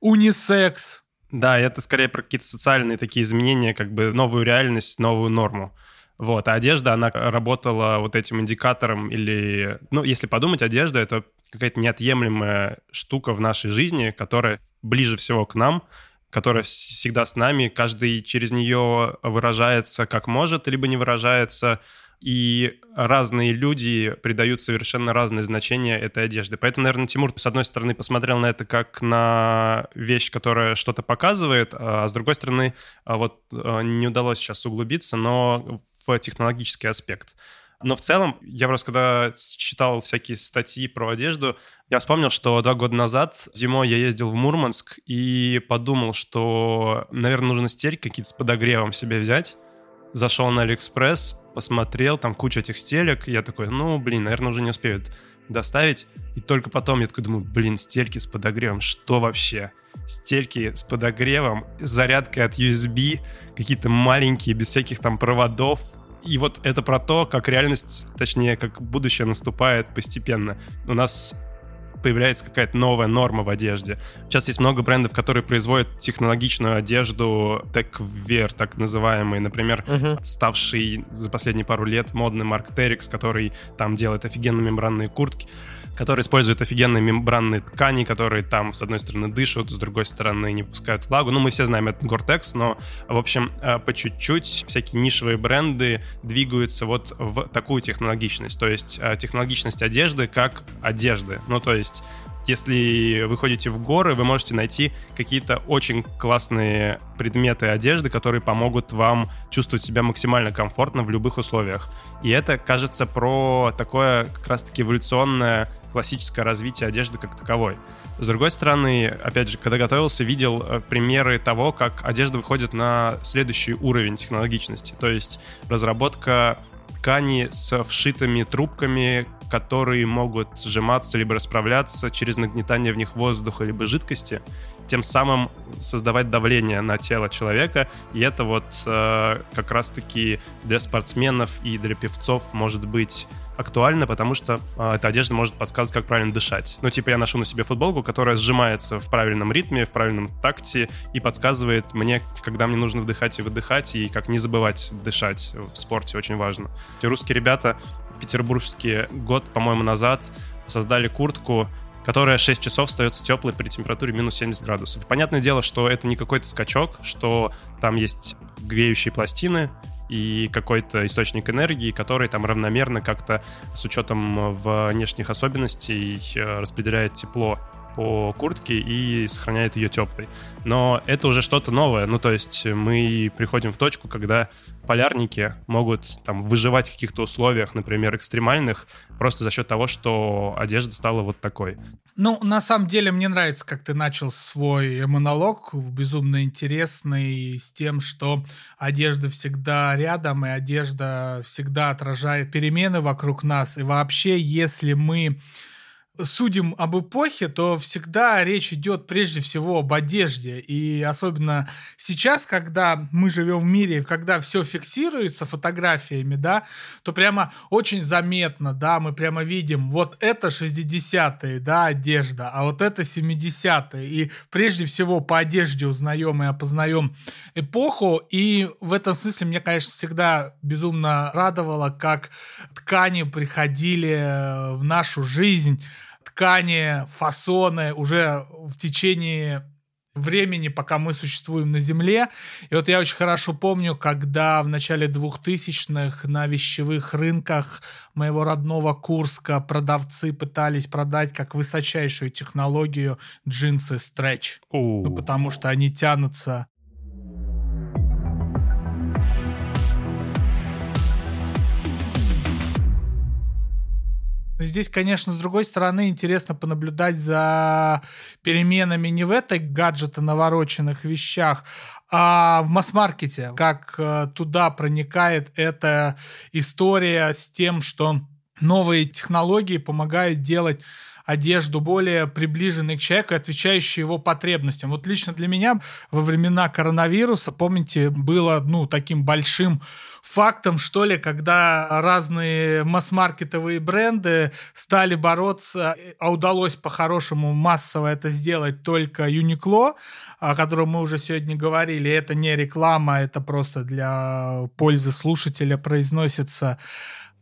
Унисекс. Да, это скорее про какие-то социальные такие изменения, как бы новую реальность, новую норму. Вот, а одежда, она работала вот этим индикатором или... Ну, если подумать, одежда — это какая-то неотъемлемая штука в нашей жизни, которая ближе всего к нам, которая всегда с нами, каждый через нее выражается как может, либо не выражается, и разные люди придают совершенно разные значения этой одежды. Поэтому, наверное, Тимур, с одной стороны, посмотрел на это как на вещь, которая что-то показывает, а с другой стороны, а вот э, не удалось сейчас углубиться, но в технологический аспект. Но в целом, я просто когда читал всякие статьи про одежду, я вспомнил, что два года назад зимой я ездил в Мурманск и подумал, что, наверное, нужно стельки какие-то с подогревом себе взять. Зашел на Алиэкспресс, посмотрел, там куча этих стелек. Я такой, ну, блин, наверное, уже не успеют доставить. И только потом я такой думаю, блин, стельки с подогревом, что вообще? Стельки с подогревом, с зарядкой от USB, какие-то маленькие, без всяких там проводов. И вот это про то, как реальность, точнее, как будущее наступает постепенно. У нас появляется какая-то новая норма в одежде. Сейчас есть много брендов, которые производят технологичную одежду, tech-wear, так называемый, например, Мгм. ставший за последние пару лет модный Марк Террикс, который там делает офигенно мембранные куртки, который использует офигенные мембранные ткани, которые там, с одной стороны, дышат, с другой стороны, не пускают влагу. Ну, мы все знаем этот Gore-Tex, но, в общем, э, по чуть-чуть всякие нишевые бренды двигаются вот в такую технологичность. То есть э, технологичность одежды как одежды. Ну, то есть если вы ходите в горы, вы можете найти какие-то очень классные предметы одежды, которые помогут вам чувствовать себя максимально комфортно в любых условиях. И это, кажется, про такое как раз-таки эволюционное классическое развитие одежды как таковой. С другой стороны, опять же, когда готовился, видел э, примеры того, как одежда выходит на следующий уровень технологичности. То есть разработка ткани с вшитыми трубками, которые могут сжиматься либо расправляться через нагнетание в них воздуха либо жидкости, тем самым создавать давление на тело человека. И это вот э, как раз-таки для спортсменов и для певцов может быть актуально, потому что э, эта одежда может подсказывать, как правильно дышать. Ну, типа я ношу на себе футболку, которая сжимается в правильном ритме, в правильном такте и подсказывает мне, когда мне нужно вдыхать и выдыхать, и как не забывать дышать в спорте, очень важно. Эти русские ребята, петербургские, год, по-моему, назад создали куртку, которая 6 часов остается теплой при температуре минус 70 градусов. Понятное дело, что это не какой-то скачок, что там есть греющие пластины, и какой-то источник энергии, который там равномерно как-то с учетом внешних особенностей э, распределяет тепло по куртке и сохраняет ее теплой. Но это уже что-то новое. Ну, то есть мы приходим в точку, когда полярники могут там выживать в каких-то условиях, например, экстремальных, просто за счет того, что одежда стала вот такой. Ну, на самом деле, мне нравится, как ты начал свой монолог, безумно интересный, с тем, что одежда всегда рядом, и одежда всегда отражает перемены вокруг нас. И вообще, если мы судим об эпохе, то всегда речь идет прежде всего об одежде. И особенно сейчас, когда мы живем в мире, когда все фиксируется фотографиями, да, то прямо очень заметно, да, мы прямо видим, вот это 60-е, да, одежда, а вот это 70-е. И прежде всего по одежде узнаем и опознаем эпоху. И в этом смысле мне, конечно, всегда безумно радовало, как ткани приходили в нашу жизнь, ткани, фасоны уже в течение времени, пока мы существуем на Земле. И вот я очень хорошо помню, когда в начале 2000-х на вещевых рынках моего родного Курска продавцы пытались продать как высочайшую технологию джинсы стретч. Ну, потому что они тянутся Здесь, конечно, с другой стороны, интересно понаблюдать за переменами не в этой гаджета навороченных вещах, а в масс-маркете, как э, туда проникает эта история с тем, что новые технологии помогают делать одежду более приближенной к человеку, отвечающей его потребностям. Вот лично для меня во времена коронавируса, помните, было ну, таким большим фактом, что ли, когда разные масс-маркетовые бренды стали бороться, а удалось по-хорошему массово это сделать только Uniqlo, о котором мы уже сегодня говорили. Это не реклама, это просто для пользы слушателя произносится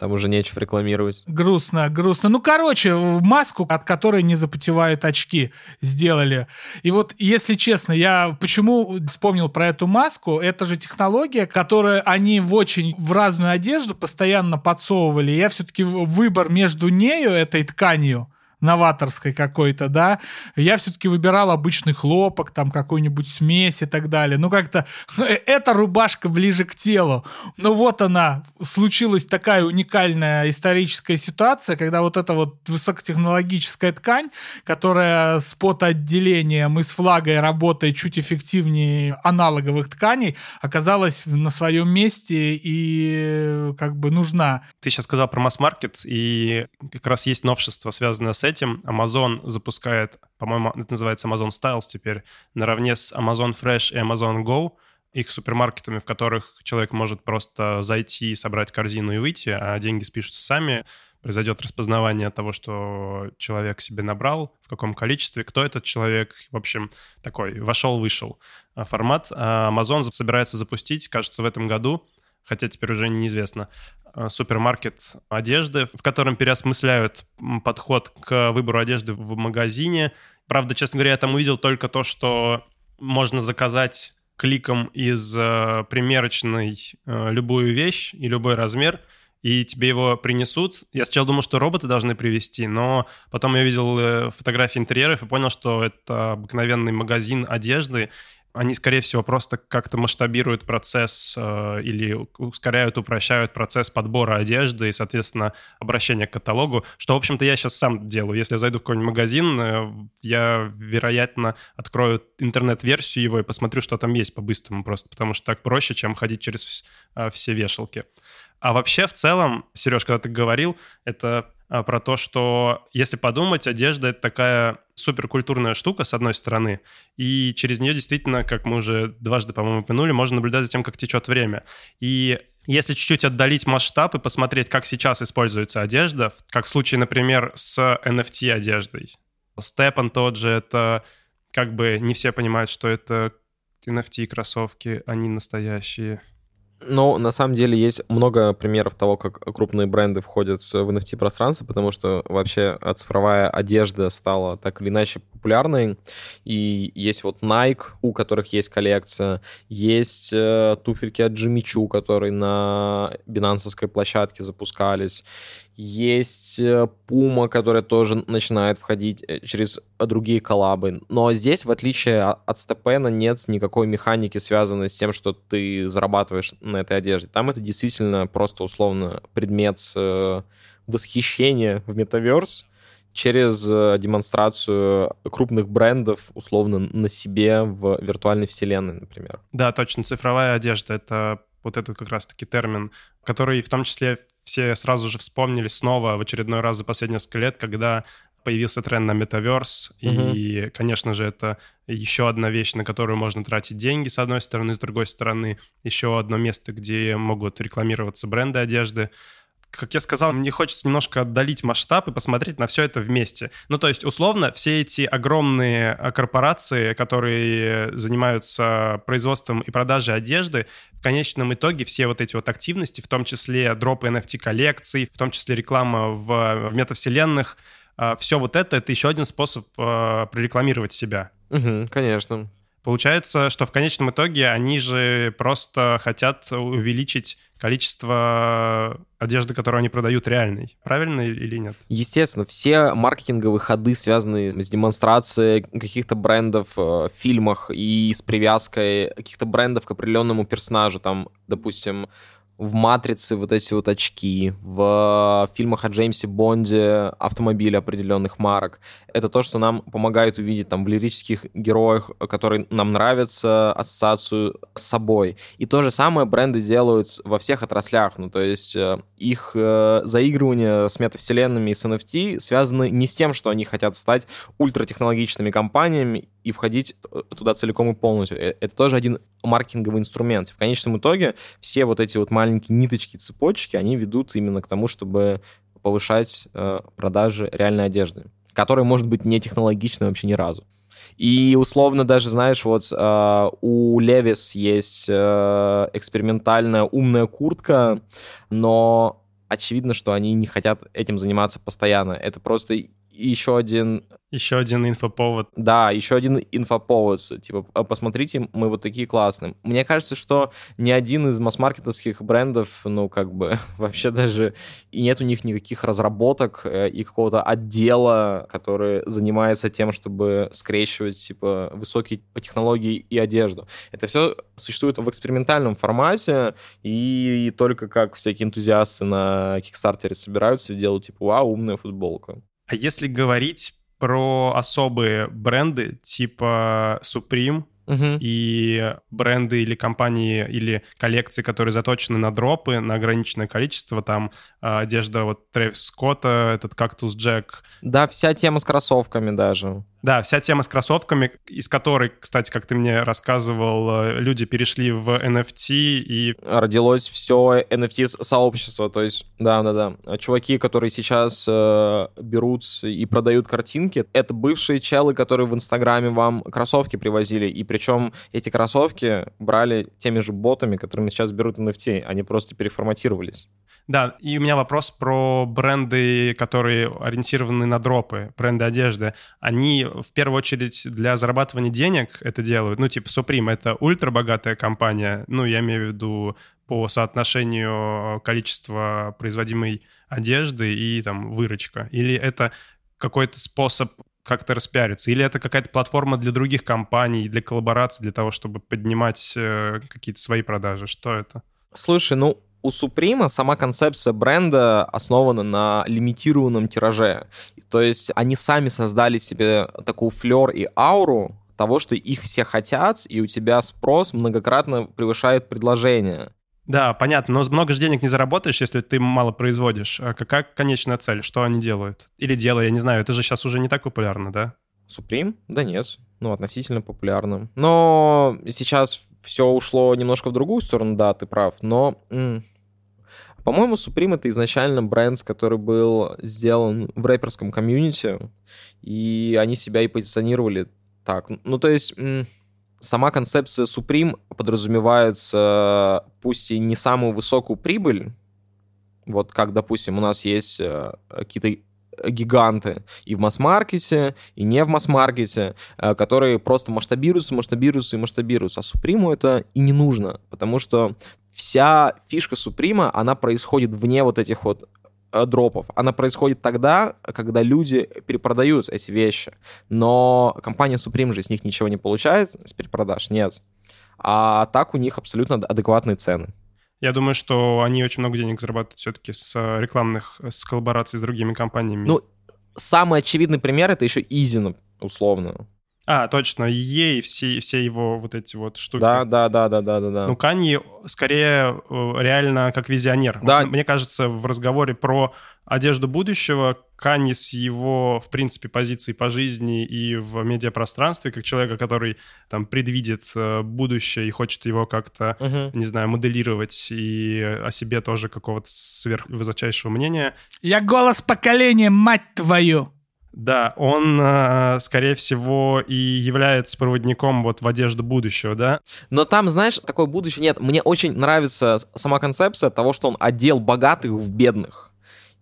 там уже нечего рекламировать. Грустно, грустно. Ну, короче, маску, от которой не запотевают очки, сделали. И вот, если честно, я почему вспомнил про эту маску? Это же технология, которую они в очень в разную одежду постоянно подсовывали. Я все-таки выбор между нею, этой тканью, новаторской какой-то, да, я все-таки выбирал обычный хлопок, там какую-нибудь смесь и так далее. Ну, как-то эта рубашка ближе к телу. Ну, вот она, случилась такая уникальная историческая ситуация, когда вот эта вот высокотехнологическая ткань, которая с потоотделением и с флагой работает чуть эффективнее аналоговых тканей, оказалась на своем месте и как бы нужна. Ты сейчас сказал про масс-маркет, и как раз есть новшество, связанное с этим Amazon запускает, по-моему, это называется Amazon Styles теперь, наравне с Amazon Fresh и Amazon Go, их супермаркетами, в которых человек может просто зайти, собрать корзину и выйти, а деньги спишутся сами, произойдет распознавание того, что человек себе набрал, в каком количестве, кто этот человек. В общем, такой вошел-вышел а, формат. А Amazon собирается запустить, кажется, в этом году хотя теперь уже неизвестно, э, супермаркет одежды, в котором переосмысляют подход к выбору одежды в магазине. Правда, честно говоря, я там увидел только то, что можно заказать кликом из э, примерочной э, любую вещь и любой размер, и тебе его принесут. Я сначала думал, что роботы должны привезти, но потом я видел фотографии интерьеров и понял, что это обыкновенный магазин одежды, они, скорее всего, просто как-то масштабируют процесс э, или ускоряют, упрощают процесс подбора одежды и, соответственно, обращения к каталогу, что, в общем-то, я сейчас сам делаю. Если я зайду в какой-нибудь магазин, э, я, вероятно, открою интернет-версию его и посмотрю, что там есть по-быстрому, просто потому что так проще, чем ходить через э, все вешалки. А вообще, в целом, Сереж, когда ты говорил, это про то, что, если подумать, одежда — это такая суперкультурная штука, с одной стороны, и через нее действительно, как мы уже дважды, по-моему, упомянули, можно наблюдать за тем, как течет время. И если чуть-чуть отдалить масштаб и посмотреть, как сейчас используется одежда, как в случае, например, с NFT-одеждой. Степан тот же, это как бы не все понимают, что это NFT-кроссовки, они настоящие. Но на самом деле есть много примеров того, как крупные бренды входят в NFT-пространство, потому что вообще цифровая одежда стала так или иначе популярной. И есть вот Nike, у которых есть коллекция, есть э, туфельки от Jimmy Choo, которые на бинансовской площадке запускались, есть э, Puma, которая тоже начинает входить э, через другие коллабы. Но здесь, в отличие от Степена, нет никакой механики, связанной с тем, что ты зарабатываешь на этой одежде. Там это действительно просто условно предмет э, восхищения в метаверс через демонстрацию крупных брендов, условно, на себе в виртуальной вселенной, например. Да, точно. Цифровая одежда — это вот этот как раз-таки термин, который в том числе все сразу же вспомнили снова в очередной раз за последние несколько лет, когда появился тренд на метаверс, Мгм. и, конечно же, это еще одна вещь, на которую можно тратить деньги, с одной стороны, с другой стороны, еще одно место, где могут рекламироваться бренды одежды. Как я сказал, мне хочется немножко отдалить масштаб и посмотреть на все это вместе. Ну, то есть, условно, все эти огромные э, корпорации, которые занимаются производством и продажей одежды, в конечном итоге все вот эти вот активности, в том числе дропы NFT-коллекций, в том числе реклама в, в метавселенных, все вот это, это еще один способ э, прорекламировать себя. Мгм, конечно. Получается, что в конечном итоге они же просто хотят увеличить количество одежды, которую они продают реальной. Правильно или нет? Естественно, все маркетинговые ходы, связанные с демонстрацией каких-то брендов э, в фильмах и с привязкой каких-то брендов к определенному персонажу, там, допустим, в «Матрице» вот эти вот очки, в фильмах о Джеймсе Бонде автомобили определенных марок. Это то, что нам помогает увидеть там в лирических героях, которые нам нравятся, ассоциацию с собой. И то же самое бренды делают во всех отраслях. Ну, то есть э, их э, заигрывание с метавселенными и с NFT связаны не с тем, что они хотят стать ультратехнологичными компаниями и входить э, туда целиком и полностью. Э, Это тоже один маркетинговый инструмент. В конечном итоге все вот эти вот маленькие ниточки, цепочки, они ведут именно к тому, чтобы повышать э, продажи реальной одежды, которая может быть не технологичной вообще ни разу. И условно даже, знаешь, вот э, у Левис есть э, экспериментальная умная куртка, но очевидно, что они не хотят этим заниматься постоянно. Это просто еще один Еще один инфоповод. да, еще один инфоповод. Типа, «А, посмотрите, мы вот такие классные. Мне кажется, что ни один из масс-маркетовских брендов, ну, как бы, вообще даже и нет у них никаких разработок э, и какого-то отдела, который занимается тем, чтобы скрещивать, типа, высокие технологии и одежду. Это все существует в экспериментальном формате, и только как всякие энтузиасты на Кикстартере собираются и делают, типа, вау, умная футболка. А если говорить про особые бренды типа Supreme Мгм. и бренды или компании или коллекции, которые заточены на дропы, на ограниченное количество, там э, одежда вот Трэвис Скотта, этот кактус Джек. Да, вся тема с кроссовками даже. Да, вся тема с кроссовками, из которой, кстати, как ты мне рассказывал, э, люди перешли в NFT и родилось все NFT-сообщество. То есть, да-да-да. Чуваки, которые сейчас э, берут и продают картинки, это бывшие челы, которые в Инстаграме вам кроссовки привозили. И причем эти кроссовки брали теми же ботами, которыми сейчас берут NFT. Они просто переформатировались. Да, и у меня вопрос про бренды, которые ориентированы на дропы, бренды одежды. Они в первую очередь для зарабатывания денег это делают. Ну, типа Supreme — это ультрабогатая компания. Ну, я имею в виду по соотношению количества производимой одежды и там выручка. Или это какой-то способ как-то распиариться? Или это какая-то платформа для других компаний, для коллабораций, для того, чтобы поднимать э, какие-то свои продажи? Что это? Слушай, ну, у Supreme сама концепция бренда основана на лимитированном тираже. То есть они сами создали себе такую флер и ауру того, что их все хотят, и у тебя спрос многократно превышает предложение. Да, понятно, но много же денег не заработаешь, если ты мало производишь. А какая конечная цель? Что они делают? Или делают, я не знаю, это же сейчас уже не так популярно, да? Supreme? Да нет, ну, относительно популярно. Но сейчас все ушло немножко в другую сторону, да, ты прав, но... По-моему, Supreme — это изначально бренд, который был сделан в рэперском комьюнити, и они себя и позиционировали так. Ну, то есть... Сама концепция Supreme подразумевается, пусть и не самую высокую прибыль, вот как, допустим, у нас есть э, какие-то гиганты и в масс-маркете, и не в масс-маркете, э, которые просто масштабируются, масштабируются и масштабируются. А Суприму это и не нужно, потому что вся фишка Суприма, она происходит вне вот этих вот э, дропов. Она происходит тогда, когда люди перепродают эти вещи. Но компания Supreme же с них ничего не получает, с перепродаж, нет. А так у них абсолютно адекватные цены. Я думаю, что они очень много денег зарабатывают все-таки с э, рекламных, с коллабораций с другими компаниями. Ну, самый очевидный пример — это еще Изина, условно. А, точно, ей все, все его вот эти вот штуки. Да, да, да, да, да, да, да. Ну, Канье скорее э, реально как визионер. Да. Мне кажется, в разговоре про одежду будущего Канье с его, в принципе, позицией по жизни и в медиапространстве, как человека, который там предвидит э, будущее и хочет его как-то, Мгм. не знаю, моделировать и о себе тоже какого-то сверхвысочайшего мнения, Я голос поколения, мать твою! Да, он, э, скорее всего, и является проводником вот в одежду будущего, да? Но там, знаешь, такое будущее нет. Мне очень нравится сама концепция того, что он одел богатых в бедных.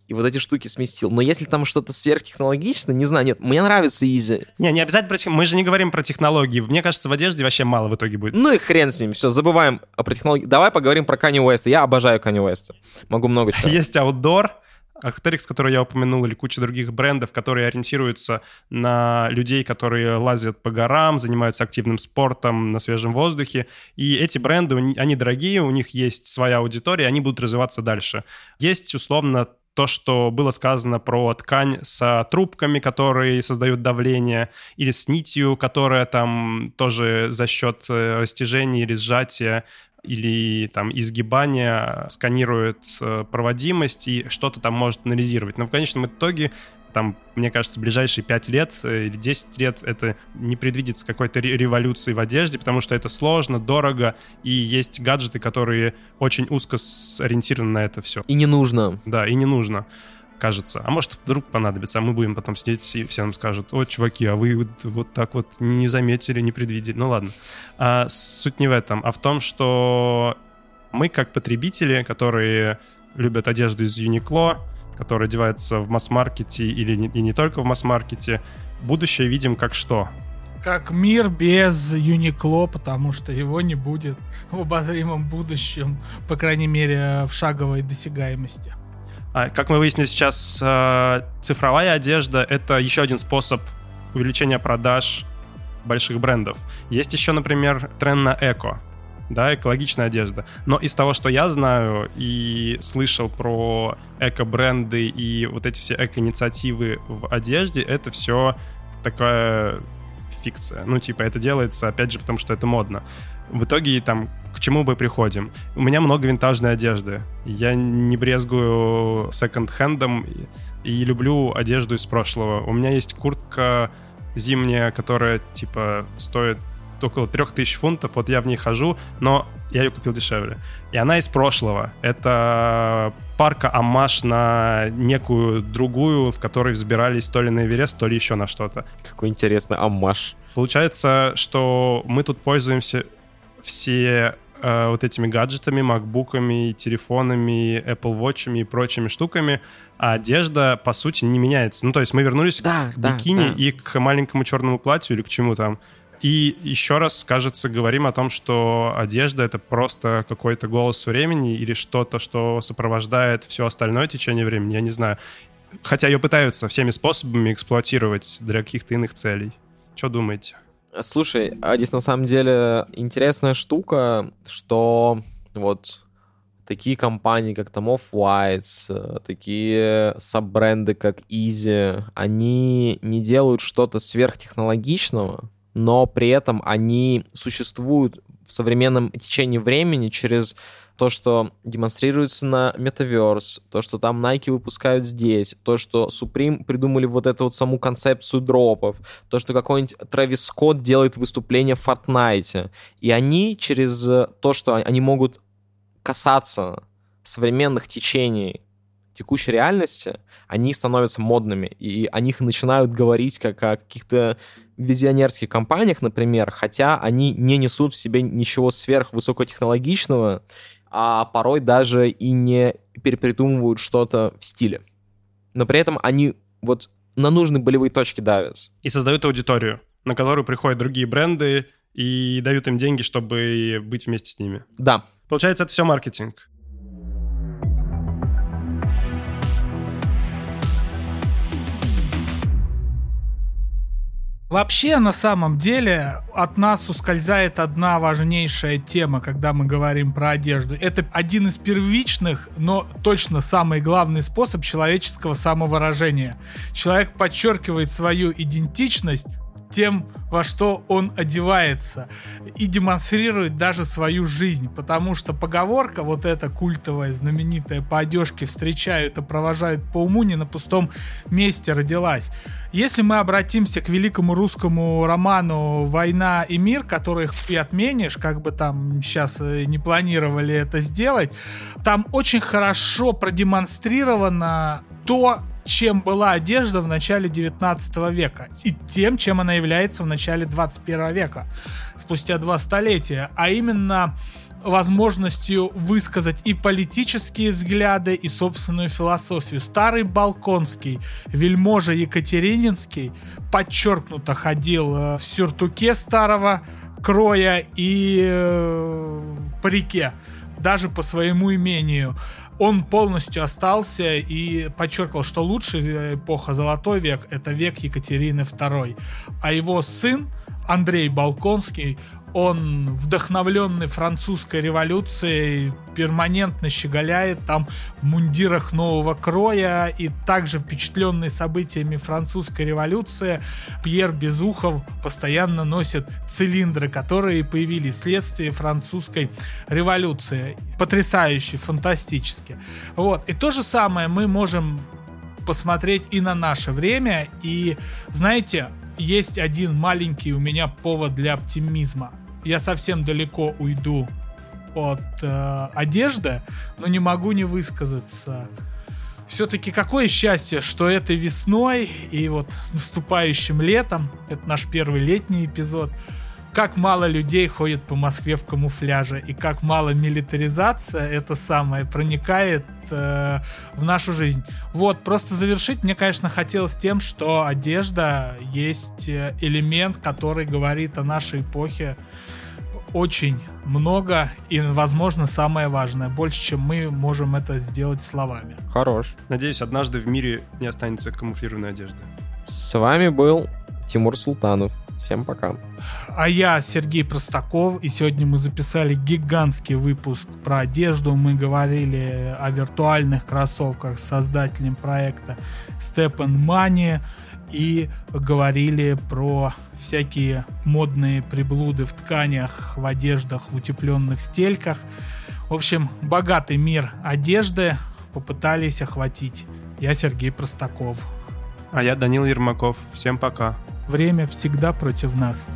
И вот эти штуки сместил. Но если там что-то сверхтехнологичное, не знаю, нет, мне нравится Изи. Не, не обязательно про тех- Мы же не говорим про технологии. Мне кажется, в одежде вообще мало в итоге будет. Ну и хрен с ним, все, забываем про технологии. Давай поговорим про Канни Уэста. Я обожаю Канни Уэста. Могу много чего. Есть Outdoor, Arc'teryx, который я упомянул, или куча других брендов, которые ориентируются на людей, которые лазят по горам, занимаются активным спортом на свежем воздухе. И эти бренды, они дорогие, у них есть своя аудитория, они будут развиваться дальше. Есть, условно, то, что было сказано про ткань с трубками, которые создают давление, или с нитью, которая там тоже за счет э, растяжения или сжатия или там изгибания сканирует э, проводимость и что-то там может анализировать. Но в конечном итоге там, мне кажется, ближайшие 5 лет э, или 10 лет это не предвидится какой-то ре- революции в одежде, потому что это сложно, дорого, и есть гаджеты, которые очень узко сориентированы на это все. И не нужно. Да, и не нужно, кажется. А может, вдруг понадобится, а мы будем потом сидеть, и все нам скажут, о, чуваки, а вы вот, так вот не заметили, не предвидели. Ну ладно. А, суть не в этом, а в том, что мы, как потребители, которые любят одежду из Uniqlo, которая одевается в масс-маркете или не, и не только в масс-маркете, будущее видим как что? Как мир без Юникло, потому что его не будет в обозримом будущем, по крайней мере, в шаговой досягаемости. А, как мы выяснили сейчас, э, цифровая одежда — это еще один способ увеличения продаж больших брендов. Есть еще, например, тренд на эко, да, экологичная одежда. Но из того, что я знаю и слышал про эко-бренды и вот эти все эко-инициативы в одежде, это все такая фикция. Ну, типа, это делается, опять же, потому что это модно. В итоге, там, к чему мы приходим? У меня много винтажной одежды. Я не брезгую секонд-хендом и, люблю одежду из прошлого. У меня есть куртка зимняя, которая, типа, стоит около 3000 фунтов. Вот я в ней хожу, но я ее купил дешевле. И она из прошлого. Это парка Амаш на некую другую, в которой взбирались то ли на Эверест, то ли еще на что-то. Какой интересный аммаж. Получается, что мы тут пользуемся все э, вот этими гаджетами, макбуками, телефонами, Apple Watch'ами и прочими штуками, а одежда, по сути, не меняется. Ну, то есть мы вернулись Да, к да, бикини да. и к маленькому черному платью или к чему там. И еще раз, кажется, говорим о том, что одежда — это просто какой-то голос времени или что-то, что сопровождает все остальное течение времени, я не знаю. Хотя ее пытаются всеми способами эксплуатировать для каких-то иных целей. Что думаете? Слушай, а здесь на самом деле интересная штука, что вот такие компании, как там Off-White, э, такие саббренды, как Easy, они не делают что-то сверхтехнологичного, но при этом они существуют в современном течении времени через то, что демонстрируется на Metaverse, то, что там Nike выпускают здесь, то, что Supreme придумали вот эту вот саму концепцию дропов, то, что какой-нибудь Трэвис Скотт делает выступление в Fortnite. И они через э, то, что они могут касаться современных течений текущей реальности, они становятся модными, и о них начинают говорить как о каких-то визионерских компаниях, например, хотя они не несут в себе ничего сверхвысокотехнологичного, а порой даже и не перепридумывают что-то в стиле. Но при этом они вот на нужные болевые точки давят. И создают аудиторию, на которую приходят другие бренды и дают им деньги, чтобы быть вместе с ними. Да. Получается, это все маркетинг. Вообще, на самом деле, от нас ускользает одна важнейшая тема, когда мы говорим про одежду. Это один из первичных, но точно самый главный способ человеческого самовыражения. Человек подчеркивает свою идентичность тем, во что он одевается. И демонстрирует даже свою жизнь. Потому что поговорка вот эта культовая, знаменитая по одежке встречают и провожают по уму не на пустом месте родилась. Если мы обратимся к великому русскому роману «Война и мир», который и отменишь, как бы там сейчас э, не планировали это сделать, там очень хорошо продемонстрировано то, чем была одежда в начале 19 века и тем, чем она является в начале 21 века, спустя два столетия, а именно возможностью высказать и политические взгляды, и собственную философию. Старый Балконский, вельможа Екатерининский подчеркнуто ходил э, в сюртуке старого кроя и э, парике даже по своему имению. Он полностью остался и подчеркивал, что лучшая эпоха Золотой век — это век Екатерины II. А его сын Андрей Балконский, он, вдохновленный французской революцией, перманентно щеголяет там в мундирах нового кроя и также впечатленный событиями французской революции Пьер Безухов постоянно носит цилиндры, которые появились вследствие французской революции. Потрясающе, фантастически. Вот. И то же самое мы можем посмотреть и на наше время. И, знаете, есть один маленький у меня повод для оптимизма. Я совсем далеко уйду от э, одежды, но не могу не высказаться. Все-таки какое счастье, что этой весной и вот с наступающим летом, это наш первый летний эпизод, как мало людей ходит по Москве в камуфляже и как мало милитаризация это самое проникает э, в нашу жизнь. Вот, просто завершить мне, конечно, хотелось тем, что одежда есть э, элемент, который говорит о нашей эпохе очень много и, возможно, самое важное, больше, чем мы можем это сделать словами. Хорош. Надеюсь, однажды в мире не останется камуфлированной одежды. С вами был Тимур Султанов. Всем пока. А я Сергей Простаков, и сегодня мы записали гигантский выпуск про одежду. Мы говорили о виртуальных кроссовках с создателем проекта Степан Мани и говорили про всякие модные приблуды в тканях, в одеждах, в утепленных стельках. В общем, богатый мир одежды попытались охватить. Я Сергей Простаков. А я Данил Ермаков. Всем пока. Время всегда против нас.